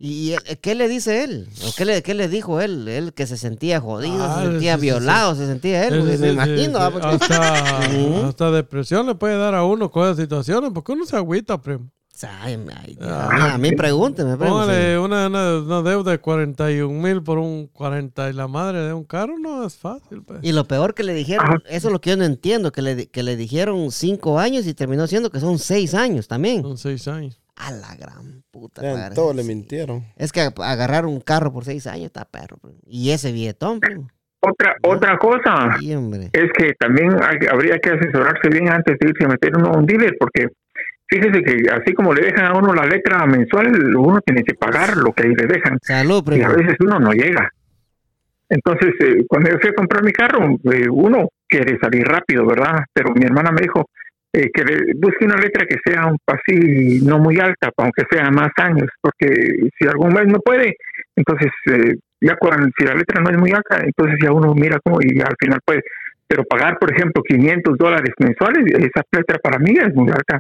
¿Y él- qué le dice él? ¿O qué le, qué le dijo él? Él que se sentía jodido, Ah, se sentía sí, sí, violado, se sentía él, Sí, sí, me sí, imagino. sí. ¿va? Porque- Hasta, hasta depresión le puede dar a uno con esas situaciones, porque uno se agüita, primo. Ay, ay, a mí, a mí pregúnteme, sí. una, una, una deuda de 41 mil por un 40 y la madre de un carro, no es fácil. Pues. Y lo peor que le dijeron, Ajá. eso es lo que yo no entiendo, que le, que le dijeron cinco años y terminó siendo que son seis años también. Son seis años. A la gran puta. Ya en padre. todo le mintieron. Es que ag- agarrar un carro por seis años está perro. primo. Y ese billetón, primo. Otra, otra cosa, Sí, hombre. es que también hay- habría que asesorarse bien antes de irse a meter uno a un dealer, porque fíjese que así como le dejan a uno la letra mensual, uno tiene que pagar lo que ahí le dejan Salud, y primo. a veces uno no llega. Entonces, eh, cuando yo fui a comprar mi carro, eh, uno quiere salir rápido, ¿verdad? Pero mi hermana me dijo eh, que busque una letra que sea un así no muy alta, aunque sea más años, porque si algún mes no puede, entonces eh, ya cuando si la letra no es muy alta, entonces ya uno mira cómo y al final puede. Pero pagar, por ejemplo, 500 dólares mensuales, esa letra para mí es muy alta.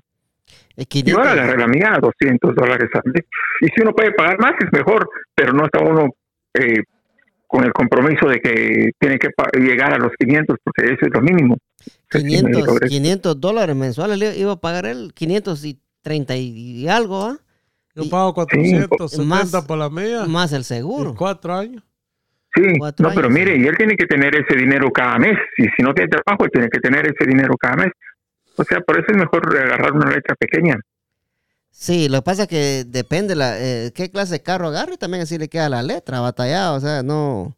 Yo ahora 500. agarré la mía a 200 dólares al mes. Y si uno puede pagar más, es mejor, pero no está uno eh, con el compromiso de que tiene que llegar a los 500, porque eso es lo mínimo. 500, 500 dólares mensuales le iba a pagar él, 530 y algo, ¿ah? Yo Y- pago 470 Más- por la mía. Más el seguro. cuatro años. Sí, Cuatro no, pero años, mire, y él tiene que tener ese dinero cada mes. Y si no tiene trabajo, él tiene que tener ese dinero cada mes. O sea, por eso es mejor agarrar una letra pequeña. Sí, lo que pasa es que depende la, eh, qué clase de carro agarre, también así le queda la letra, batallado, o sea, no...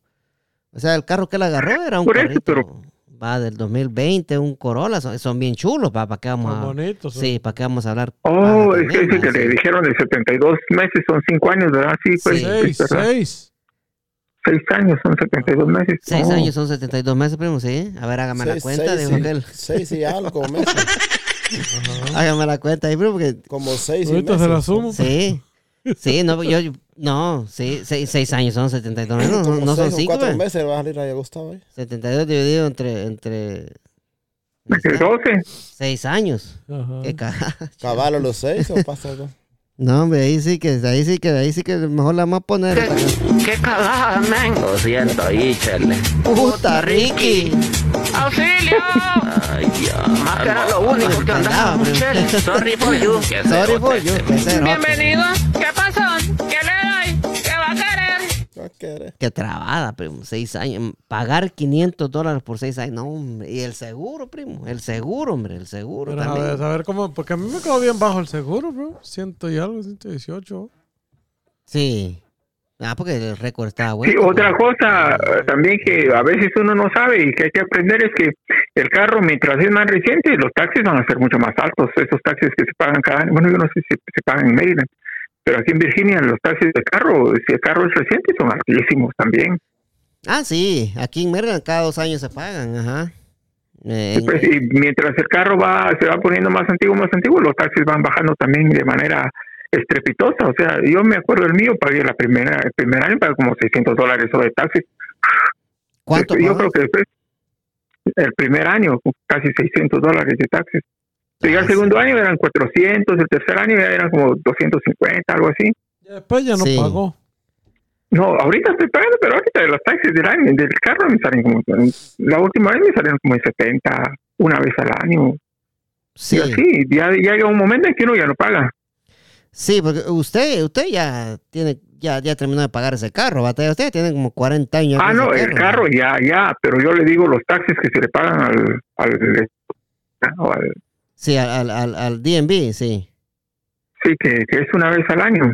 O sea, el carro que él agarró era un Por eso, carrito, pero- va del 2020, un Corolla, son, son bien chulos, ¿para qué vamos Son a...? bonitos. Sí, ¿para qué vamos a hablar? Oh, es que que le Sí. dijeron de 72 meses, son 5 años, ¿verdad? Sí, pues, Sí. Seis, es verdad. seis. 6 años, son 72 meses. Seis Oh. años son 72 meses, primo, sí. A ver, hágame la Seis- cuenta, seis, dijo sí. aquel. Seis y algo meses. Hágame la cuenta ahí, primo, porque... Como seis Ahorita meses. se la sumo. Sí. Sí, no, yo, yo- no, sí, seis, seis años son 72 meses, no, Como no son seis o 5, cuatro meses va a salir a Gustavo. ¿eh? 72 dividido entre, entre De 12. 6 años. Ajá. Qué cagada. Caballo los seis o pasa algo. No, hombre, ahí sí que, ahí sí que, ahí sí que mejor la vamos a poner. ¡Qué cagada, men! Lo siento, ahí, Charlie. Puta, Ricky. ¡Auxilio! Ay, Dios. Más que era lo único que andaba. Sorry for you. Sorry for you. Bienvenido. ¿Qué pasó? ¿Qué le doy? ¿Qué va a querer? ¿Qué quiere? Qué trabada, primo. Seis años. Pagar 500 dólares por seis años. No, hombre. Y el seguro, primo. El seguro, hombre. El seguro Pero a también. ver, a ver cómo, porque a mí me quedó bien bajo el seguro, bro. Ciento y algo, 118. Sí. Ah, porque el récord estaba Sí, bueno. otra cosa eh, también que a veces uno no sabe y que hay que aprender es que el carro, mientras es más reciente, los taxis van a ser mucho más altos. Esos taxis que se pagan cada año, bueno, yo no sé si se pagan en Maryland, pero aquí en Virginia los taxis de carro, si el carro es reciente, son altísimos también. Ah, sí, aquí en Maryland cada dos años se pagan, ajá. Eh, en- Pues, y mientras el carro va se va poniendo más antiguo, más antiguo, los taxis van bajando también de manera estrepitosa. O sea, yo me acuerdo el mío, pagué la primera, el primer año, pagué como 600 dólares sobre taxi. ¿Cuánto Yo creo que después, el primer año, casi 600 dólares de taxis. Y Ah, el segundo año eran 400, el tercer año ya eran como 250, algo así. Ya Después ya no Sí. pagó. No, ahorita estoy pagando, pero ahorita los taxis del año, del carro me salen como, la última vez me salieron como en 70, una vez al año. Sí, Y así, ya, ya llega un momento en que uno ya no paga. Sí, porque usted, usted ya tiene, ya, ya terminó de pagar ese carro, batalla. Usted tiene como 40 años. Ah, no, el carro ya, ya, pero yo le digo los taxis que se le pagan al, al, al- Sí, al, al, al, DMV, sí. sí, que, que es una vez al año.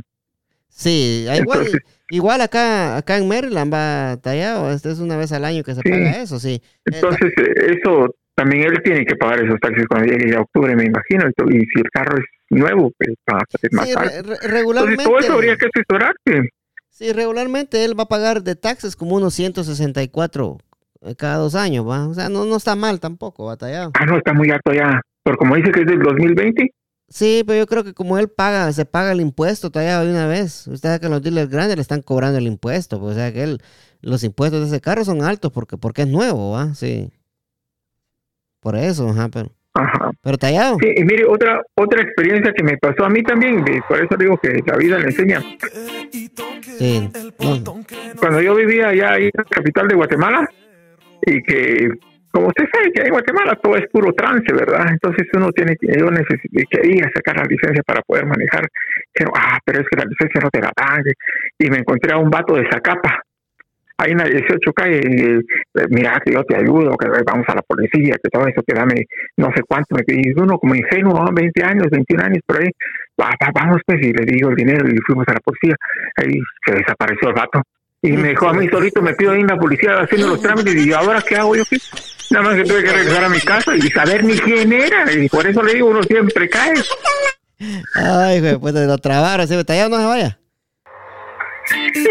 Sí, ah, igual, Entonces- igual acá, acá en Maryland va tallado, este es una vez al año que se Sí. paga eso, sí. Eh, Entonces, eh, eso también él tiene que pagar esos taxis cuando llegue ya octubre, me imagino. Y si el carro es nuevo, pues va a salir más sí, Entonces, regularmente, todo eso habría que asesorarse. sí, regularmente él va a pagar de taxes como unos 164 eh, cada dos años, ¿va? O sea, no, no está mal tampoco, batallado. Ah, no, está muy alto ya. Pero como dice que es del 2020, Sí, pero yo creo que como él paga, se paga el impuesto todavía de una vez. Usted sabe que los dealers grandes le están cobrando el impuesto, pues, o sea que él, los impuestos de ese carro son altos porque, porque es nuevo, ¿va? Sí. Por eso, ajá, pero, ajá. pero tallado. Sí, y mire, otra otra experiencia que me pasó a mí también, y por eso digo que la vida le enseña. Sí. No, Cuando yo vivía allá ahí en la capital de Guatemala, y que, como usted sabe que en Guatemala todo es puro trance, ¿verdad? Entonces uno tiene que, yo necesité, quería sacar la licencia para poder manejar. Pero, ah, pero es que la licencia no te la dan. Y me encontré a un vato de Zacapa. En la 18 calle, y, eh, mira, que yo te ayudo, que vamos a la policía, que todo eso, que dame no sé cuánto. Me pedí uno como ingenuo, ¿no? 20 años, 21 años por ahí. Va, va, vamos, pues, y le digo el dinero y fuimos a la policía. Ahí se desapareció el vato. Y me dejó a mí solito metido ahí en la policía haciendo los trámites. Y yo, ¿ahora qué hago yo? qué? Nada más que tuve que regresar a mi casa y saber ni quién era. Y por eso le digo, uno siempre cae. Ay, pues lo trabaron, ese tallado no se vaya.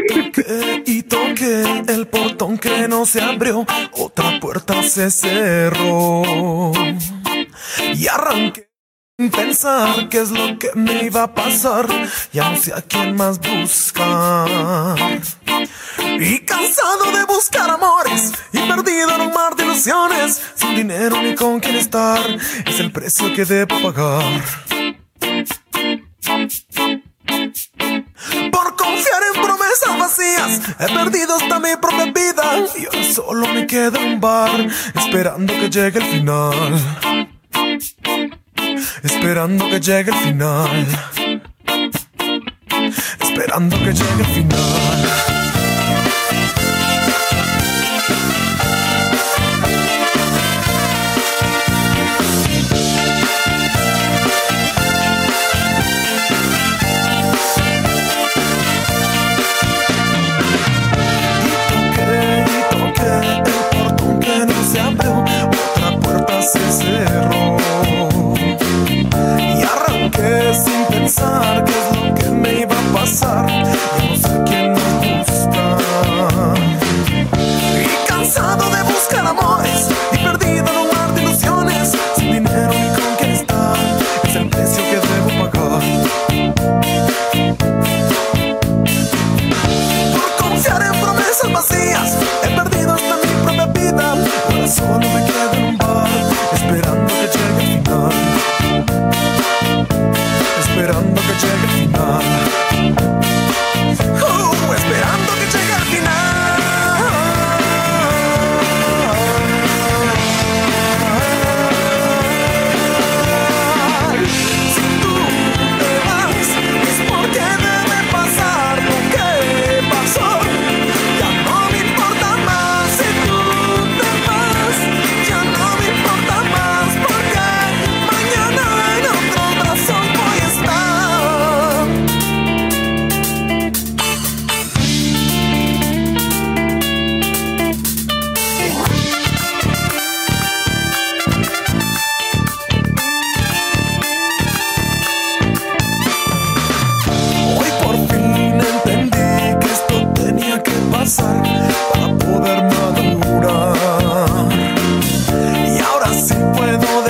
Toqué y toqué el portón que no se abrió, otra puerta se cerró. Y arranqué sin pensar qué es lo que me iba a pasar, ya no sé a quién más buscar. Y cansado de buscar amores y perdido en un mar de ilusiones, sin dinero ni con quién estar, es el precio que debo pagar. Por confiar en promesas vacías He perdido hasta mi propia vida. Y ahora solo me queda un bar Esperando que llegue el final. Esperando que llegue el final. Esperando que llegue el final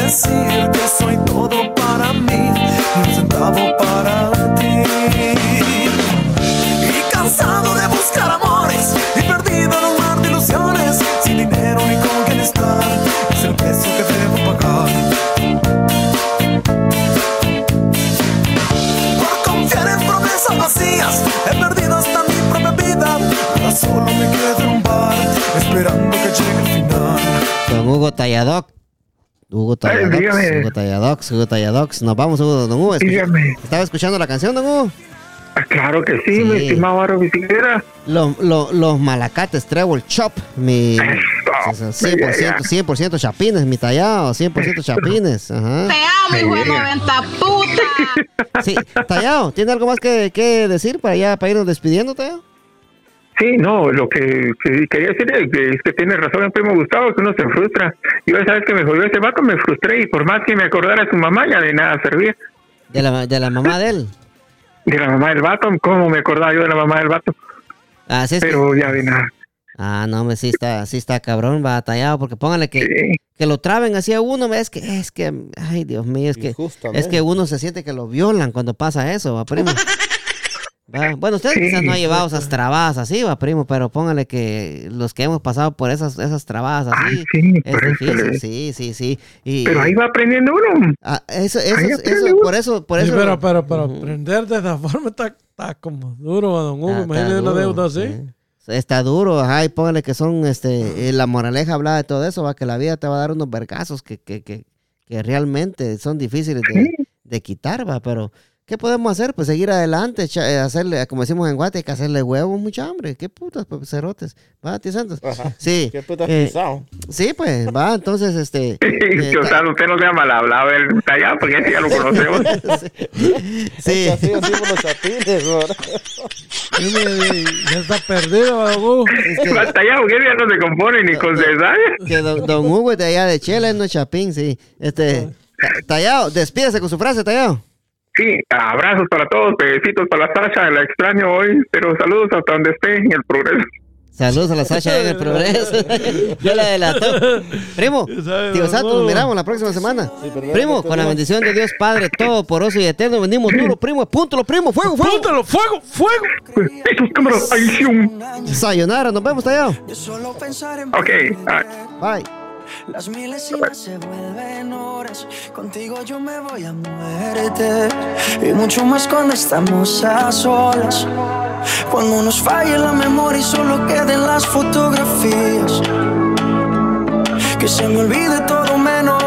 decir que soy todo para mí un centavo para ti. Y cansado de buscar amores y perdido en un mar de ilusiones, sin dinero ni con quién estar, es el precio que debo pagar. Por confiar en promesas vacías, he perdido hasta mi propia vida. Ahora solo me quedo en un bar, esperando que llegue el final. Don Hugo Talladoc. Hugo Talladox, dígame. Hugo Talladox, Hugo Talladox. Nos vamos, Hugo, don Hugo. escucha- Dígame. ¿Estaba escuchando la canción, don Hugo? Ah, claro que sí, mi Sí. estimado Aro Bicicleta. Los, los, los malacates Treble Chop, mi Eso, 100%, 100% chapines, mi tallado, 100% chapines. Ajá. Te amo, hijo de Yeah. 90 puta. Sí, tallado, ¿tiene algo más que, que decir para ya para irnos despidiendo, tallado? Sí, no, lo que, que quería decir es que, es que tiene razón el primo Gustavo, que uno se frustra. Yo esa vez que me jodió ese vato me frustré y por más que me acordara de su mamá ya de nada servía. De la, de la mamá de él. De la mamá del vato, ¿cómo me acordaba yo de la mamá del vato? Así es que- Pero ya de nada. Ah, no, me sí está, sí está cabrón, va tallado, porque póngale que, Sí. que lo traben así a uno, es que, es que, ay Dios mío, es que, es que uno se siente que lo violan cuando pasa eso, va primo. Va, Bueno, usted Sí. quizás no ha llevado esas trabadas así, va primo, pero póngale que los que hemos pasado por esas, esas trabadas así, Ay, sí, es eso difícil, le- sí, sí, sí. Y, Pero ahí va aprendiendo uno. ah, eso, eso, eso, aprende uno. por eso, por Sí, eso. pero, pero, pero Ujú. aprender de esa forma está, está como duro, don Hugo. Ah, Imagínate duro, deuda así. sí. Está duro, ajá, y póngale que son, este, eh, la moraleja habla de todo eso, va, que la vida te va a dar unos vergazos que, que, que, que realmente son difíciles de, de quitar, va, pero ¿qué podemos hacer? Pues seguir adelante, eh, hacerle, como decimos en Guate, hay que hacerle huevos, mucha hambre, qué putas, pues, cerotes, va, tío Santos. Ajá. Sí, Qué puta eh, pisado. sí, pues, va, entonces, este... eh, o sea, usted no sea mal hablado del tallado porque ese ya lo conocemos. sí, Es que así decimos los chapines, ya está perdido, don Hugo. es que- El tallado que ya no se compone ni con cesárea. Que don, don Hugo es de allá de Chela, no es Chapín, sí. Este, ta- Tallado, despídese con su frase, Tallado. Sí, abrazos para todos, besitos para la Sasha, la extraño hoy, pero saludos hasta donde esté en el progreso. Saludos a la Sasha en el progreso. Yo la delató. Primo, tío Hugo. nos miramos la próxima semana. Primo, con la bendición de Dios Padre, todo poroso y eterno, venimos duro, primo, apúntalo, primo, fuego, fuego. ¡Púntalo! ¡Fuego! ¡Fuego! Besos, cámara, adición. Sayonara, nos vemos, Tallado. De solo pensar en Ok, ah, Bye. Las milésimas se vuelven horas. Contigo yo me voy a muerte. Y mucho más cuando estamos a solas. Cuando nos falle la memoria y solo queden las fotografías. Que se me olvide todo menos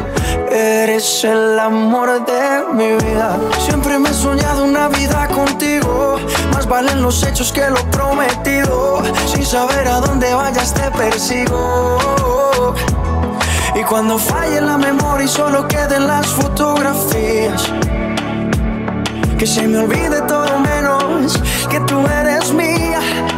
Eres el amor de mi vida. Siempre me he soñado una vida contigo. Más valen los hechos que lo prometido. Sin saber a dónde vayas te persigo. Y cuando falle la memoria y solo queden las fotografías. Que se me olvide todo menos que tú eres mía.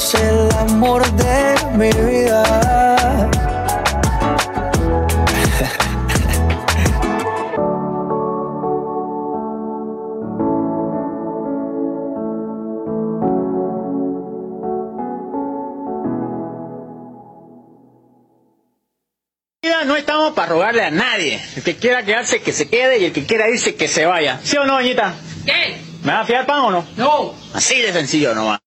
eres el amor de mi vida. vida no estamos para rogarle a nadie. El que quiera quedarse, que se quede y el que quiera irse, que se vaya. ¿Sí o no, doñita? ¿Qué? ¿Me va a fiar pan o no? No. Así de sencillo nomás.